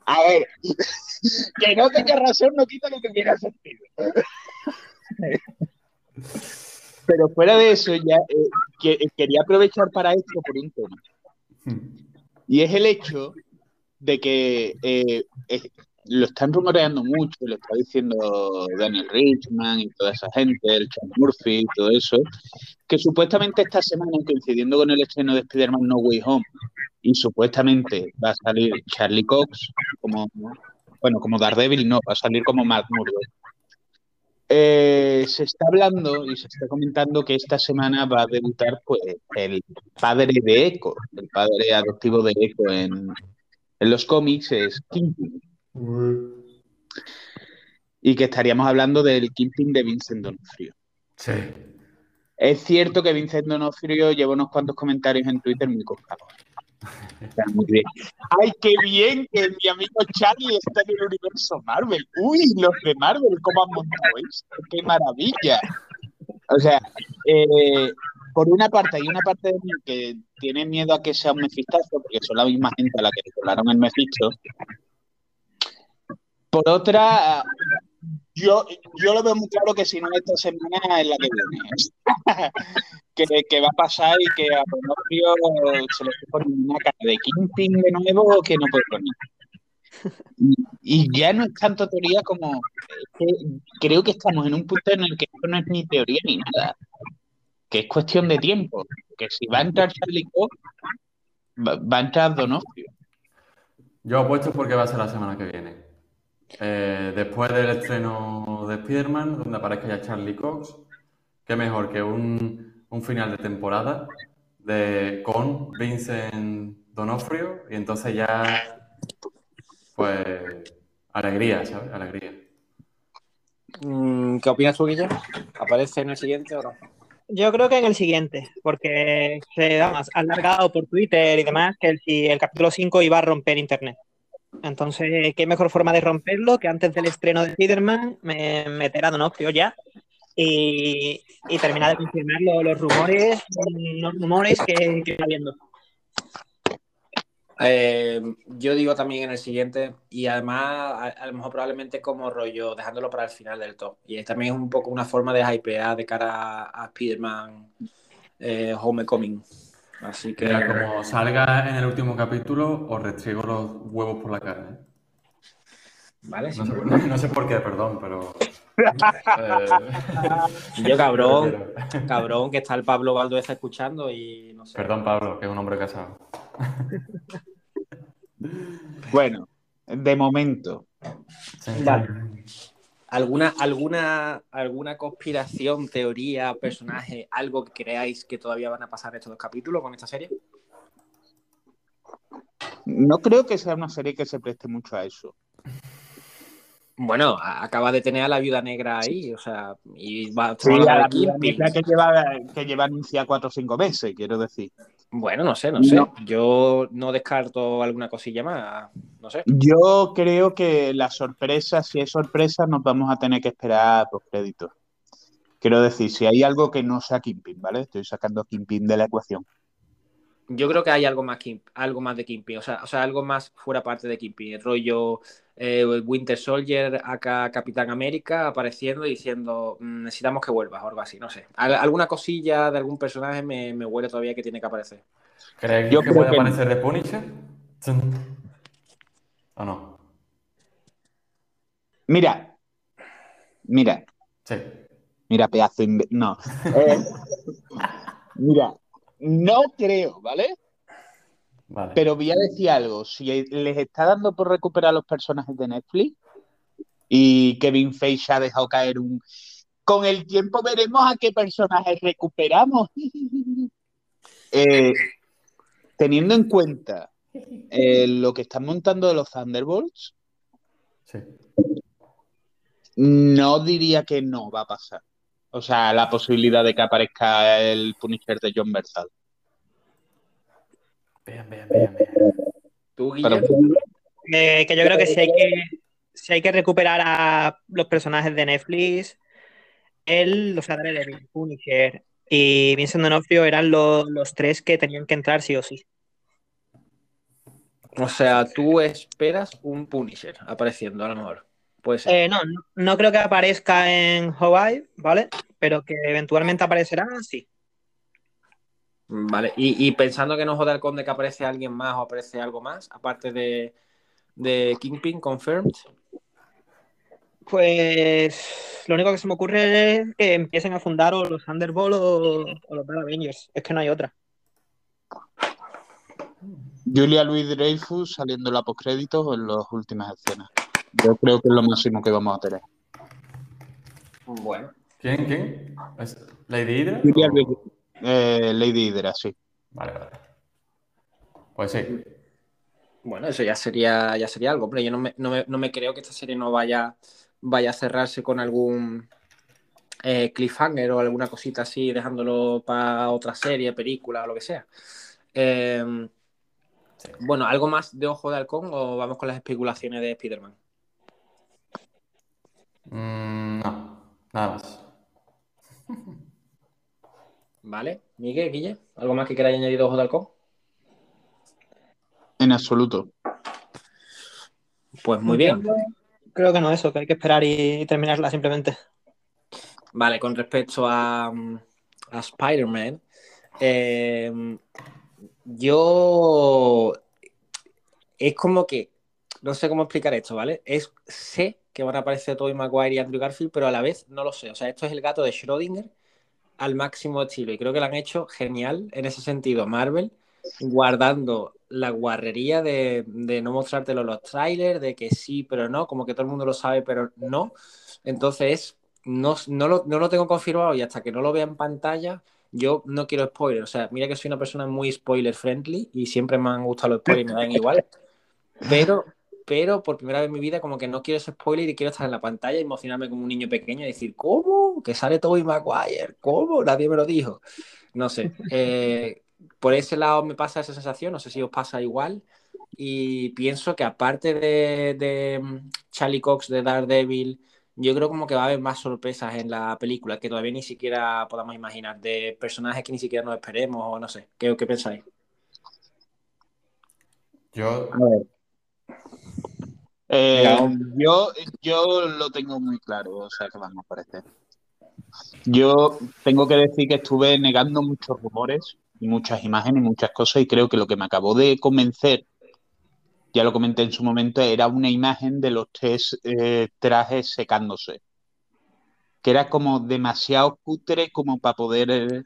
a ver, que no tenga razón no quita lo que tiene sentido. Pero fuera de eso, ya eh, que- quería aprovechar para esto por un tema. Y es el hecho de que eh, eh, lo están rumoreando mucho, lo está diciendo Daniel Richman y toda esa gente, el Sean Murphy y todo eso, que supuestamente esta semana, coincidiendo con el estreno de Spider-Man No Way Home, y supuestamente va a salir Charlie Cox como, bueno, como Daredevil, no, va a salir como Matt Murdock. Eh, se está hablando y se está comentando que esta semana va a debutar pues el padre de Echo, el padre adoptivo de Echo en, en los cómics es Kingpin y que estaríamos hablando del Kingpin de Vincent D'Onofrio. Sí. Es cierto que Vincent D'Onofrio lleva unos cuantos comentarios en Twitter muy costados. ¡Ay, qué bien que mi amigo Charlie está en el universo Marvel! ¡Uy, los de Marvel, cómo han montado esto! ¡Qué maravilla! O sea, eh, por una parte, hay una parte de mí que tiene miedo a que sea un mefistazo, porque son la misma gente a la que le colaron el mefisto. Por otra, yo, yo lo veo muy claro que si no esta semana es la que viene. que, va a pasar y que a Donofrio se le poniendo una cara de Kingpin de nuevo que no puede poner. Y, ya no es tanto teoría como que creo que estamos en un punto en el que esto no es ni teoría ni nada, que es cuestión de tiempo, que si va a entrar Charlie Cox, va, va a entrar Donofrio. Yo apuesto porque va a ser la semana que viene. Eh, después del estreno de Spider-Man, donde aparezca ya Charlie Cox, qué mejor que un, un final de temporada de, con Vincent Donofrio y entonces ya, pues, alegría, ¿sabes? Alegría. Mm, ¿Qué opinas tú, Guille? ¿Aparece en el siguiente o no? Yo creo que en el siguiente, porque se vamos, ha alargado por Twitter y demás que el, si el capítulo 5 iba a romper internet. Entonces, ¿qué mejor forma de romperlo que antes del estreno de Spider-Man me, meter a Donofrio ya y, y terminar de confirmar lo- los rumores, los rumores que, que está habiendo? Eh, yo digo también en el siguiente, y además, a, a lo mejor probablemente como rollo, dejándolo para el final del top. Y también es un poco una forma de hypear de cara a Spider-Man eh, Homecoming. Así que. Mira, como salga en el último capítulo, os restriego los huevos por la cara. ¿eh? Vale, No sin sé, no sé por qué, perdón, pero. eh, Yo, cabrón, cabrón, que está el Pablo Valdueza escuchando y no sé. Perdón, Pablo, que es un hombre casado. Bueno, de momento, Vale. ¿Alguna, alguna, ¿Alguna conspiración, teoría, personaje, algo que creáis que todavía van a pasar estos dos capítulos con esta serie? no creo que sea una serie que se preste mucho a eso. Bueno, acaba de tener a la viuda negra ahí, o sea, y va Sí, a hablando la negra que lleva, que lleva anunciada cuatro o cinco meses, quiero decir. Bueno, no sé, no sé. No. Yo no descarto alguna cosilla más, no sé. Yo creo que la sorpresa, si es sorpresa, nos vamos a tener que esperar por créditos. Quiero decir, si hay algo que no sea Kingpin, ¿vale? Estoy sacando a Kingpin de la ecuación. Yo creo que hay algo más, Kim- algo más de Kingpin, o sea, o sea, algo más fuera parte de Kingpin, el rollo eh, Winter Soldier, acá Capitán América apareciendo y diciendo "Mm, necesitamos que vuelvas o algo así, no sé. Al- alguna cosilla de algún personaje me, me huele todavía que tiene que aparecer. ¿Crees Yo que puede que- aparecer de Punisher? ¿O no? Mira, mira, Sí. mira, pedazo No. Eh, mira, no creo, ¿vale? Vale. Pero voy a decir algo. Si les está dando por recuperar los personajes de Netflix y Kevin Feige ha dejado caer un. Con el tiempo veremos a qué personajes recuperamos. Eh, teniendo en cuenta eh, lo que están montando de los Thunderbolts, Sí. no diría que no va a pasar. O sea, la posibilidad de que aparezca el Punisher de John Bernthal. Bien, bien, bien, bien. ¿Tú, Pero- Guillermo? Eh, que yo creo que si hay que, si hay que recuperar a los personajes de Netflix, él, o sea, Daredevil, Punisher y Vincent D'Onofrio eran los, los tres que tenían que entrar sí o sí. O sea, tú esperas un Punisher apareciendo a lo mejor. Puede ser. Eh, no, no, creo que aparezca en Hawaii, ¿vale? Pero que eventualmente aparecerá, sí. Vale, y, y pensando que no joda el conde que aparece alguien más o aparece algo más, aparte de, de Kingpin, confirmed. Pues lo único que se me ocurre es que empiecen a fundar o los Thunderbolts o, o los Bad Avengers. Es que no hay otra. Julia Louis Dreyfus saliendo en la postcréditos en las últimas escenas. Yo creo que es lo máximo que vamos a tener. Bueno. ¿Quién? ¿Quién? ¿Es ¿Lady Hydra? Eh, Lady Hydra, sí. Vale, vale. Pues sí. Bueno, eso ya sería, ya sería algo. Hombre, yo no me, no me- no me creo que esta serie no vaya, vaya a cerrarse con algún eh, cliffhanger o alguna cosita así, dejándolo para otra serie, película o lo que sea. Eh, bueno, ¿algo más de Ojo de Halcón o vamos con las especulaciones de Spider-Man? Mm, no, nada más. ¿Vale? Miguel, Guille, ¿algo más que queráis añadir de Ojo de Halcón? En absoluto. Pues muy bien. Creo que no, eso, que hay que esperar y terminarla simplemente. Vale, con respecto a, a Spider-Man, eh, yo es como que no sé cómo explicar esto, ¿vale? Es sé que van a aparecer Tobey Maguire y Andrew Garfield, pero a la vez no lo sé. O sea, esto es el gato de Schrödinger al máximo estilo y creo que lo han hecho genial en ese sentido. Marvel guardando la guarrería de, no mostrártelo los trailers, de que sí, pero no, como que todo el mundo lo sabe, pero no. Entonces, no, no, lo, no lo tengo confirmado y hasta que no lo vea en pantalla, yo no quiero spoiler. O sea, mira que soy una persona muy spoiler friendly y siempre me han gustado los spoilers y me dan igual. Pero, pero por primera vez en mi vida, como que no quiero ese spoiler y quiero estar en la pantalla y emocionarme como un niño pequeño y decir, ¿cómo? Que sale Tobey Maguire, ¿cómo? Nadie me lo dijo. No sé. Eh, por ese lado me pasa esa sensación, no sé si os pasa igual. Y pienso que aparte de, de mm, Charlie Cox de Daredevil, yo creo como que va a haber más sorpresas en la película que todavía ni siquiera podamos imaginar, de personajes que ni siquiera nos esperemos o no sé. ¿Qué, qué pensáis? Yo. Eh, yo, yo lo tengo muy claro, o sea que van a aparecer. Yo tengo que decir que estuve negando muchos rumores y muchas imágenes y muchas cosas y creo que lo que me acabó de convencer, ya lo comenté en su momento, era una imagen de los tres eh, trajes secándose, que era como demasiado cutre como para poder,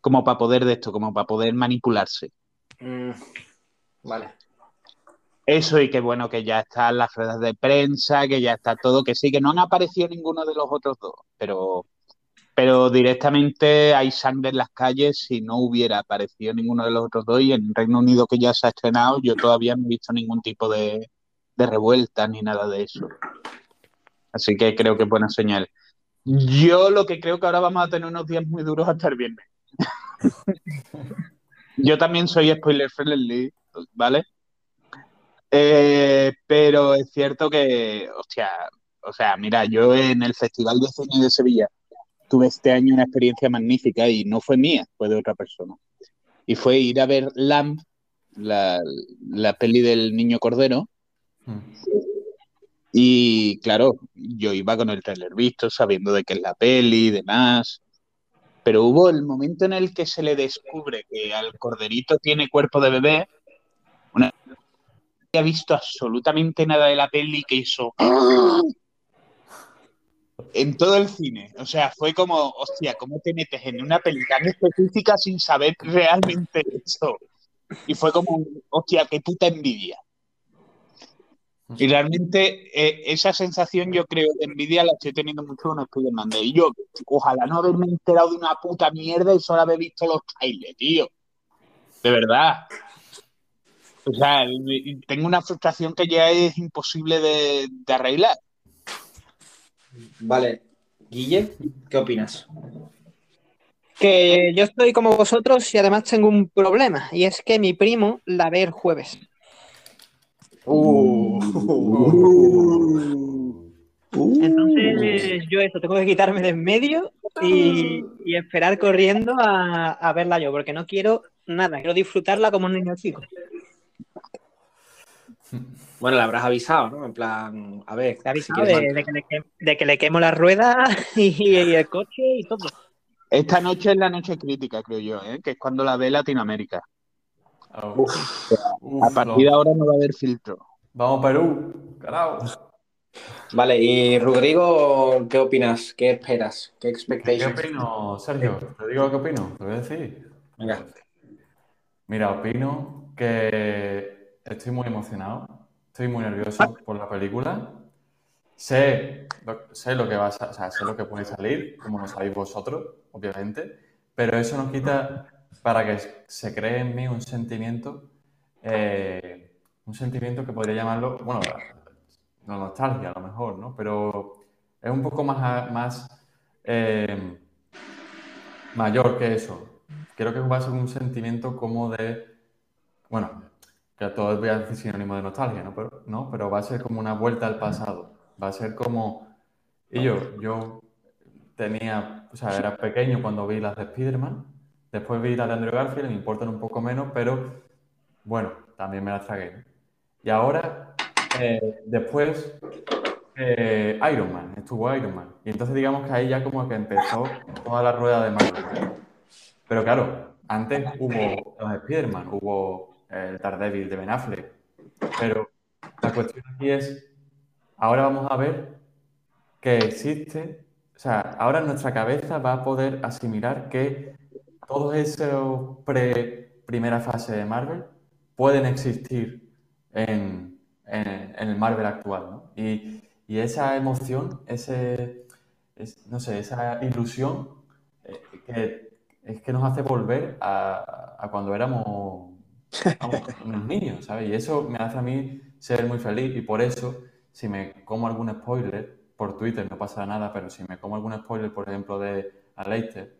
como para poder de esto, como para poder manipularse. Mm, vale. Eso y que bueno, que ya están las ruedas de prensa, que ya está todo, que sí, que no han aparecido ninguno de los otros dos, pero, pero directamente hay sangre en las calles si no hubiera aparecido ninguno de los otros dos y en Reino Unido que ya se ha estrenado yo todavía no he visto ningún tipo de, de revuelta ni nada de eso. Así que creo que es buena señal. Yo lo que creo que ahora vamos a tener unos días muy duros hasta el viernes. Yo también soy spoiler friendly, ¿vale? Eh, pero es cierto que, hostia, o sea, mira, yo en el Festival de Cine de Sevilla tuve este año una experiencia magnífica y no fue mía, fue de otra persona. Y fue ir a ver Lamb, la, la peli del niño cordero. Mm. Y claro, yo iba con el trailer visto, sabiendo de qué es la peli y demás. Pero hubo el momento en el que se le descubre que al corderito tiene cuerpo de bebé. Había visto absolutamente nada de la peli que hizo en todo el cine. O sea, fue como, hostia, ¿cómo te metes en una peli tan específica sin saber realmente eso? Y fue como, hostia, qué puta envidia. Y realmente eh, esa sensación yo creo de envidia la estoy teniendo mucho con Spider-Man. Y yo, ojalá no haberme enterado de una puta mierda y solo haber visto los trailers, tío. De verdad. O sea, tengo una frustración que ya es imposible de, de arreglar. Vale. Guille, ¿qué opinas? Que yo estoy como vosotros y además tengo un problema, y es que mi primo la ve el jueves. Uh. Entonces yo eso, tengo que quitarme de en medio y, y esperar corriendo a, a verla yo, porque no quiero nada, quiero disfrutarla como un niño chico. Bueno, le habrás avisado, ¿no? En plan, a ver. Te si de, de que le que- de que le quemo la rueda y, y el coche y todo. Esta noche es la noche crítica, creo yo, ¿eh? que es cuando la ve Latinoamérica. Oh. Uf, Uf, a partir de ahora no va a haber filtro. Vamos Perú, carajo. Vale, y Rodrigo, ¿qué opinas? ¿Qué esperas? ¿Qué ¿Qué expectations? opino, Sergio? ¿Te digo lo que opino? ¿Te voy a decir? Venga. Mira, opino que estoy muy emocionado, estoy muy nervioso por la película. Sé lo, sé lo que va a, o sea, sé lo que puede salir, como lo sabéis vosotros, obviamente, pero eso no quita para que se cree en mí un sentimiento, eh, un sentimiento que podría llamarlo, bueno, la nostalgia a lo mejor, ¿no? Pero es un poco más, más eh, mayor que eso. Creo que va a ser un sentimiento como de, bueno, que todo voy a decir sinónimo de nostalgia, ¿no? Pero, ¿no? Pero va a ser como una vuelta al pasado. Va a ser como, y yo, yo tenía, o sea, era pequeño cuando vi las de Spider-Man, después vi las de Andrew Garfield, me importan un poco menos, pero bueno, también me las tragué. Y ahora, eh, después, eh, Iron Man, estuvo Iron Man. Y entonces digamos que ahí ya como que empezó toda la rueda de Marvel. Pero claro, antes hubo los Spider-Man, hubo el Daredevil de Ben Affleck. Pero la cuestión aquí es, ahora vamos a ver que existe, o sea, ahora nuestra cabeza va a poder asimilar que todos esos pre primera fase de Marvel pueden existir en, en- el Marvel actual, ¿no? Y, y esa emoción, ese, es- no sé, esa ilusión eh, que es que nos hace volver a, a cuando éramos vamos, unos niños, ¿sabes? Y eso me hace a mí ser muy feliz y por eso, si me como algún spoiler por Twitter no pasa nada, pero si me como algún spoiler, por ejemplo, de a Leicester,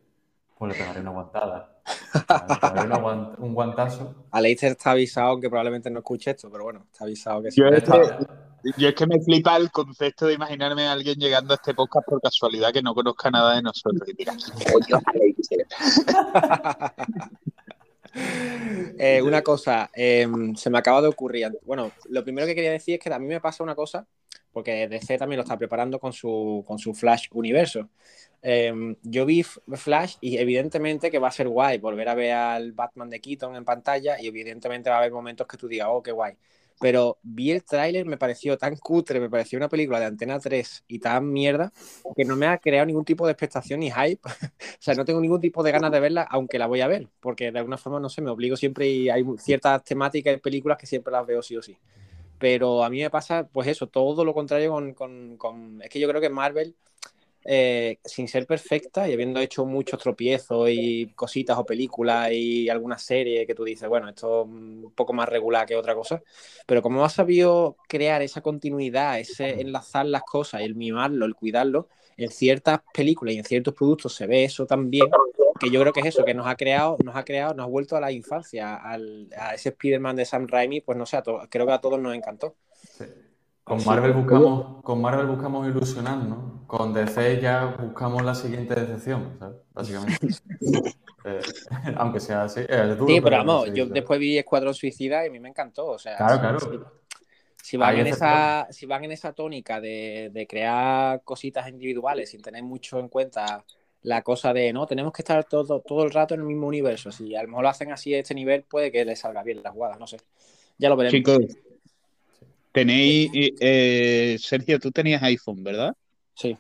pues le pegaré una aguantada. Le pegaré una un guantazo. A Leicester está avisado, aunque probablemente no escuche esto, pero bueno, está avisado que sí. Yo es que, Está- yo es que me flipa el concepto de imaginarme a alguien llegando a este podcast por casualidad que no conozca nada de nosotros. Y Alexis. Eh, una cosa, eh, se me acaba de ocurrir. Bueno, lo primero que quería decir es que a mí me pasa una cosa, porque DC también lo está preparando con su, con su Flash universo. Eh, yo vi Flash y evidentemente que va a ser guay volver a ver al Batman de Keaton en pantalla y evidentemente va a haber momentos que tú digas, oh, qué guay. Pero vi el tráiler, me pareció tan cutre, me pareció una película de Antena 3 y tan mierda que no me ha creado ningún tipo de expectación ni hype o sea, no tengo ningún tipo de ganas de verla, aunque la voy a ver, porque de alguna forma, no sé, me obligo siempre y hay ciertas temáticas y películas que siempre las veo sí o sí. Pero a mí me pasa, pues eso, todo lo contrario con, con- con- Es que yo creo que Marvel eh, sin ser perfecta y habiendo hecho muchos tropiezos y cositas o películas y alguna serie que tú dices, bueno, esto es un poco más regular que otra cosa, pero como has sabido crear esa continuidad, ese enlazar las cosas, el mimarlo, el cuidarlo, en ciertas películas y en ciertos productos se ve eso también, que yo creo que es eso, que nos ha creado, nos ha creado, nos ha vuelto a la infancia, al, a ese Spider-Man de Sam Raimi, pues no sé, a creo que a todos nos encantó. Con Marvel buscamos, con Marvel buscamos ilusionarnos, con DC ya buscamos la siguiente decepción, ¿sabes? Básicamente. Eh, aunque sea así. es duro, Sí, pero pero vamos, sí, yo sí. después vi Escuadrón Suicida y a mí me encantó. O sea, Claro, si- claro. si- Si van, en esa, si van en esa tónica de, de crear cositas individuales sin tener mucho en cuenta la cosa de no, tenemos que estar todo, todo el rato en el mismo universo. Si a lo mejor lo hacen así a este nivel, puede que les salga bien la jugada, no sé. Ya lo veremos. Chicos, tenéis. eh, Sergio, tú tenías iPhone, ¿verdad? Sí.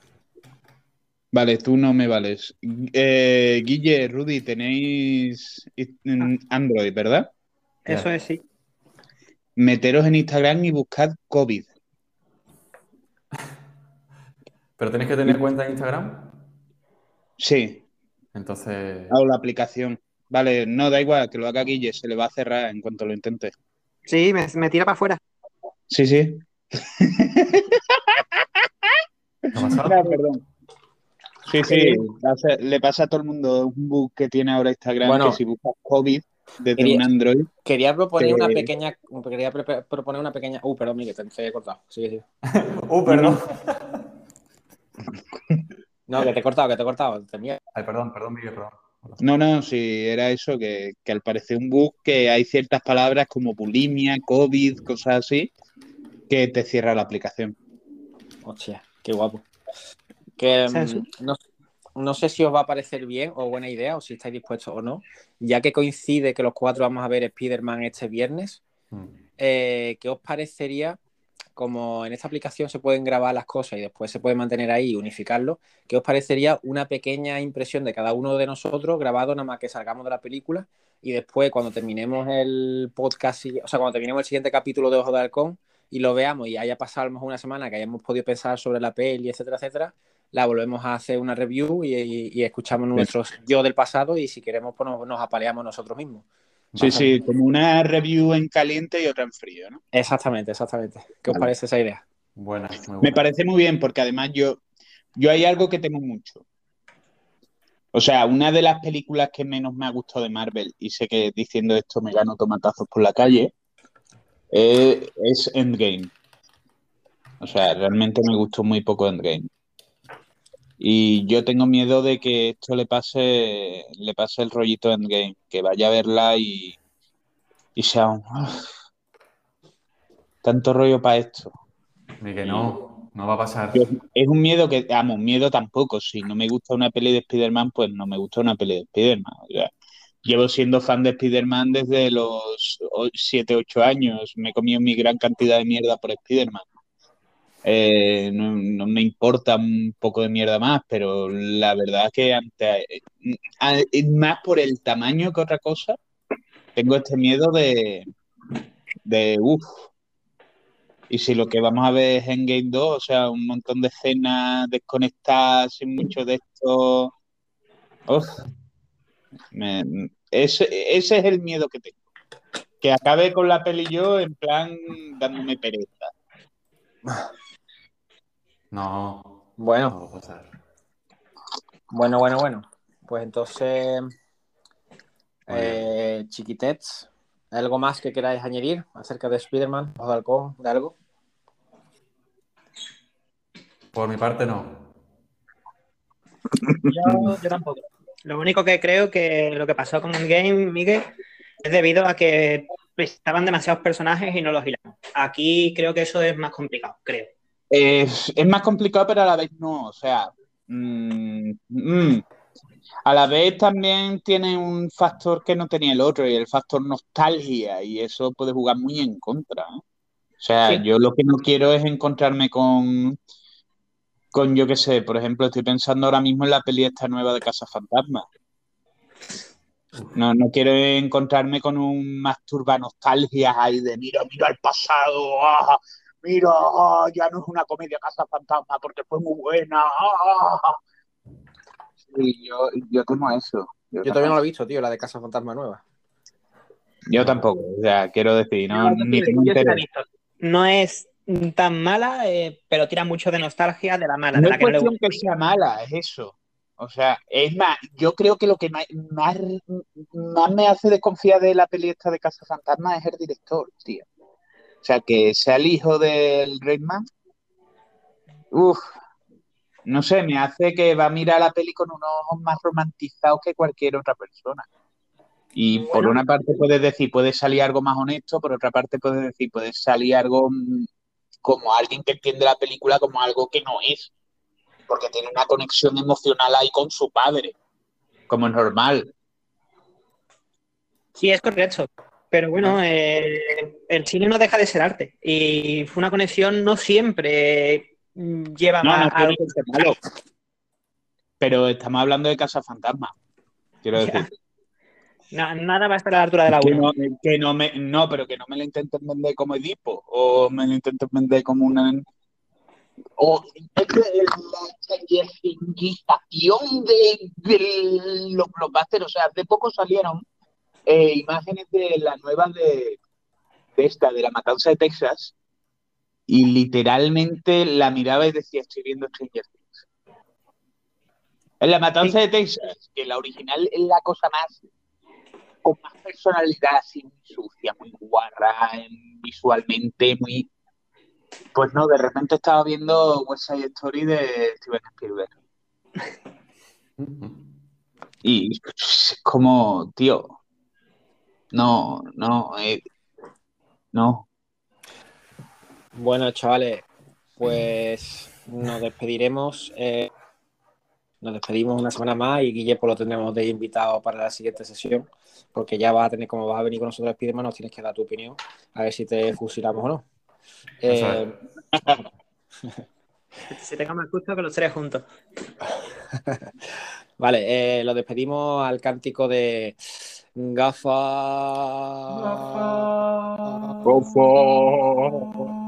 Vale, tú no me vales. Eh, Guille, Rudy, tenéis mm, Android, ¿verdad? Eso es, sí. Meteros en Instagram y buscad COVID. Pero tenéis que tener cuenta en Instagram. Sí, Entonces, o la aplicación. Vale, no, da igual, que lo haga Guille, se le va a cerrar en cuanto lo intente. Sí, me, me tira para afuera. Sí, sí. Ah, perdón. Sí, sí, pasa- le pasa a todo el mundo un bug que tiene ahora Instagram, Bueno. que si buscas COVID desde Quería- un Android, Quería proponer Eh, una pequeña. Quería pre- proponer una pequeña. Uh, perdón, Miguel, te he cortado. Sigue, sigue. Uh, perdón. No, que te he cortado, que te he cortado. Te. Ay, perdón, perdón, Miguel, perdón. No, no, sí, era eso, que, que al parecer un bug que hay ciertas palabras como bulimia, COVID, cosas así, que te cierra la aplicación. Hostia, qué guapo. Que mm, no, no sé si os va a parecer bien o buena idea o si estáis dispuestos o no, ya que coincide que los cuatro vamos a ver Spider-Man este viernes, Mm. eh, ¿qué os parecería? Como en esta aplicación se pueden grabar las cosas y después se puede mantener ahí y unificarlo, ¿qué os parecería una pequeña impresión de cada uno de nosotros grabado nada más que salgamos de la película y después cuando terminemos el podcast, y- o sea, cuando terminemos el siguiente capítulo de Ojo de Halcón y lo veamos y haya pasado a lo mejor una semana que hayamos podido pensar sobre la peli, etcétera, etcétera, la volvemos a hacer una review y, y- y escuchamos nuestros yo del pasado y si queremos pues nos, nos apaleamos nosotros mismos. Sí, sí, como una review en caliente y otra en frío, ¿no? Exactamente, exactamente. ¿Qué os parece esa idea? Buena, muy Me buena. parece muy bien porque además yo, yo hay algo que temo mucho. O sea, una de las películas que menos me ha gustado de Marvel, y sé que diciendo esto me gano tomatazos por la calle, eh, es Endgame. O sea, realmente me gustó muy poco Endgame. Y yo tengo miedo de que esto le pase, le pase el rollito Endgame, que vaya a verla y, y sea un... "Uf, tanto rollo para esto. Miguel, no, no va a pasar. Es un miedo que, vamos, miedo tampoco. Si no me gusta una peli de Spider-Man, pues no me gusta una peli de Spider-Man. O sea, llevo siendo fan de Spider-Man desde los 7, 8 años. Me he comido mi gran cantidad de mierda por Spider-Man. Eh, no, no me importa un poco de mierda más, pero la verdad es que ante, a- más por el tamaño que otra cosa, tengo este miedo de, de uff. Y si lo que vamos a ver es Endgame 2, o sea, un montón de escenas desconectadas, sin mucho de esto. Uf. Me- ese, ese es el miedo que tengo. Que acabe con la peli yo en plan dándome pereza. No, Bueno, no va a pasar. bueno, bueno, bueno. Pues entonces, eh, chiquitets, ¿algo más que queráis añadir acerca de Spider-Man o de algo? De algo? Por mi parte, no. Yo, yo tampoco. Lo único que creo que lo que pasó con el game, Miguel, es debido a que estaban demasiados personajes y no los hilamos. Aquí creo que eso es más complicado, creo. Es, es más complicado, pero a la vez no. O sea, mm, mm. a la vez también tiene un factor que no tenía el otro, y el factor nostalgia, y eso puede jugar muy en contra. ¿eh? O sea, Sí. yo lo que no quiero es encontrarme con, con yo qué sé, por ejemplo, estoy pensando ahora mismo en la peli esta nueva de Casa Fantasma. No, no quiero encontrarme con un masturba nostalgia ahí de mira, mira el pasado, ah, mira, ah, ya no es una comedia Casa Fantasma porque fue muy buena. ah". Sí, yo, yo temo eso. Yo todavía no lo he visto, tío, la de Casa Fantasma Nueva. Yo tampoco, o sea, quiero decir, no, ni visto. No es tan mala, eh, pero tira mucho de nostalgia de la mala, de No la es que cuestión que sea mala, es eso. O sea, es más, yo creo que lo que más, más, más me hace desconfiar de la peli esta de Casa Fantasma es el director, tío. O sea, que sea el hijo del Redman, uff, no sé, me hace que va a mirar la peli con unos ojos más romantizados que cualquier otra persona. Y por una parte puedes decir, puede salir algo más honesto, por otra parte puedes decir, puede salir algo mm, como alguien que entiende la película como algo que no es porque tiene una conexión emocional ahí con su padre, como es normal. Sí, es correcto. Pero bueno, eh, el cine no deja de ser arte. Y fue una conexión no siempre mm, lleva No, a malo. Pero estamos hablando de Casa Fantasma. Quiero Ya. Nada va a estar a la altura de la Que 1. no, que no me, no, pero que no me lo intenten vender como Edipo. O me lo intenten vender como una. O la changerfingización de, de los blockbusters. O sea, hace poco salieron eh, imágenes de la nueva de, de esta, de la matanza de Texas. Y literalmente la miraba y decía, estoy viendo Stranger Things. En la matanza de Texas, que la original es la cosa más con más personalidad, así muy sucia, muy guarra, em, visualmente, muy. Pues no, de repente estaba viendo West Side Story de Steven Spielberg. Y es como, tío, no, no, eh, no. Bueno, chavales, pues nos despediremos. eh, nos despedimos una semana más y Guille pues lo tendremos de invitado para la siguiente sesión, porque ya vas a tener, como vas a venir con nosotros Spiderman, nos tienes que dar tu opinión, a ver si te fusilamos o no. Eh, Si tenga más gusto que los tres juntos. vale, eh, lo despedimos al cántico de Gafa. Gafa. Favor.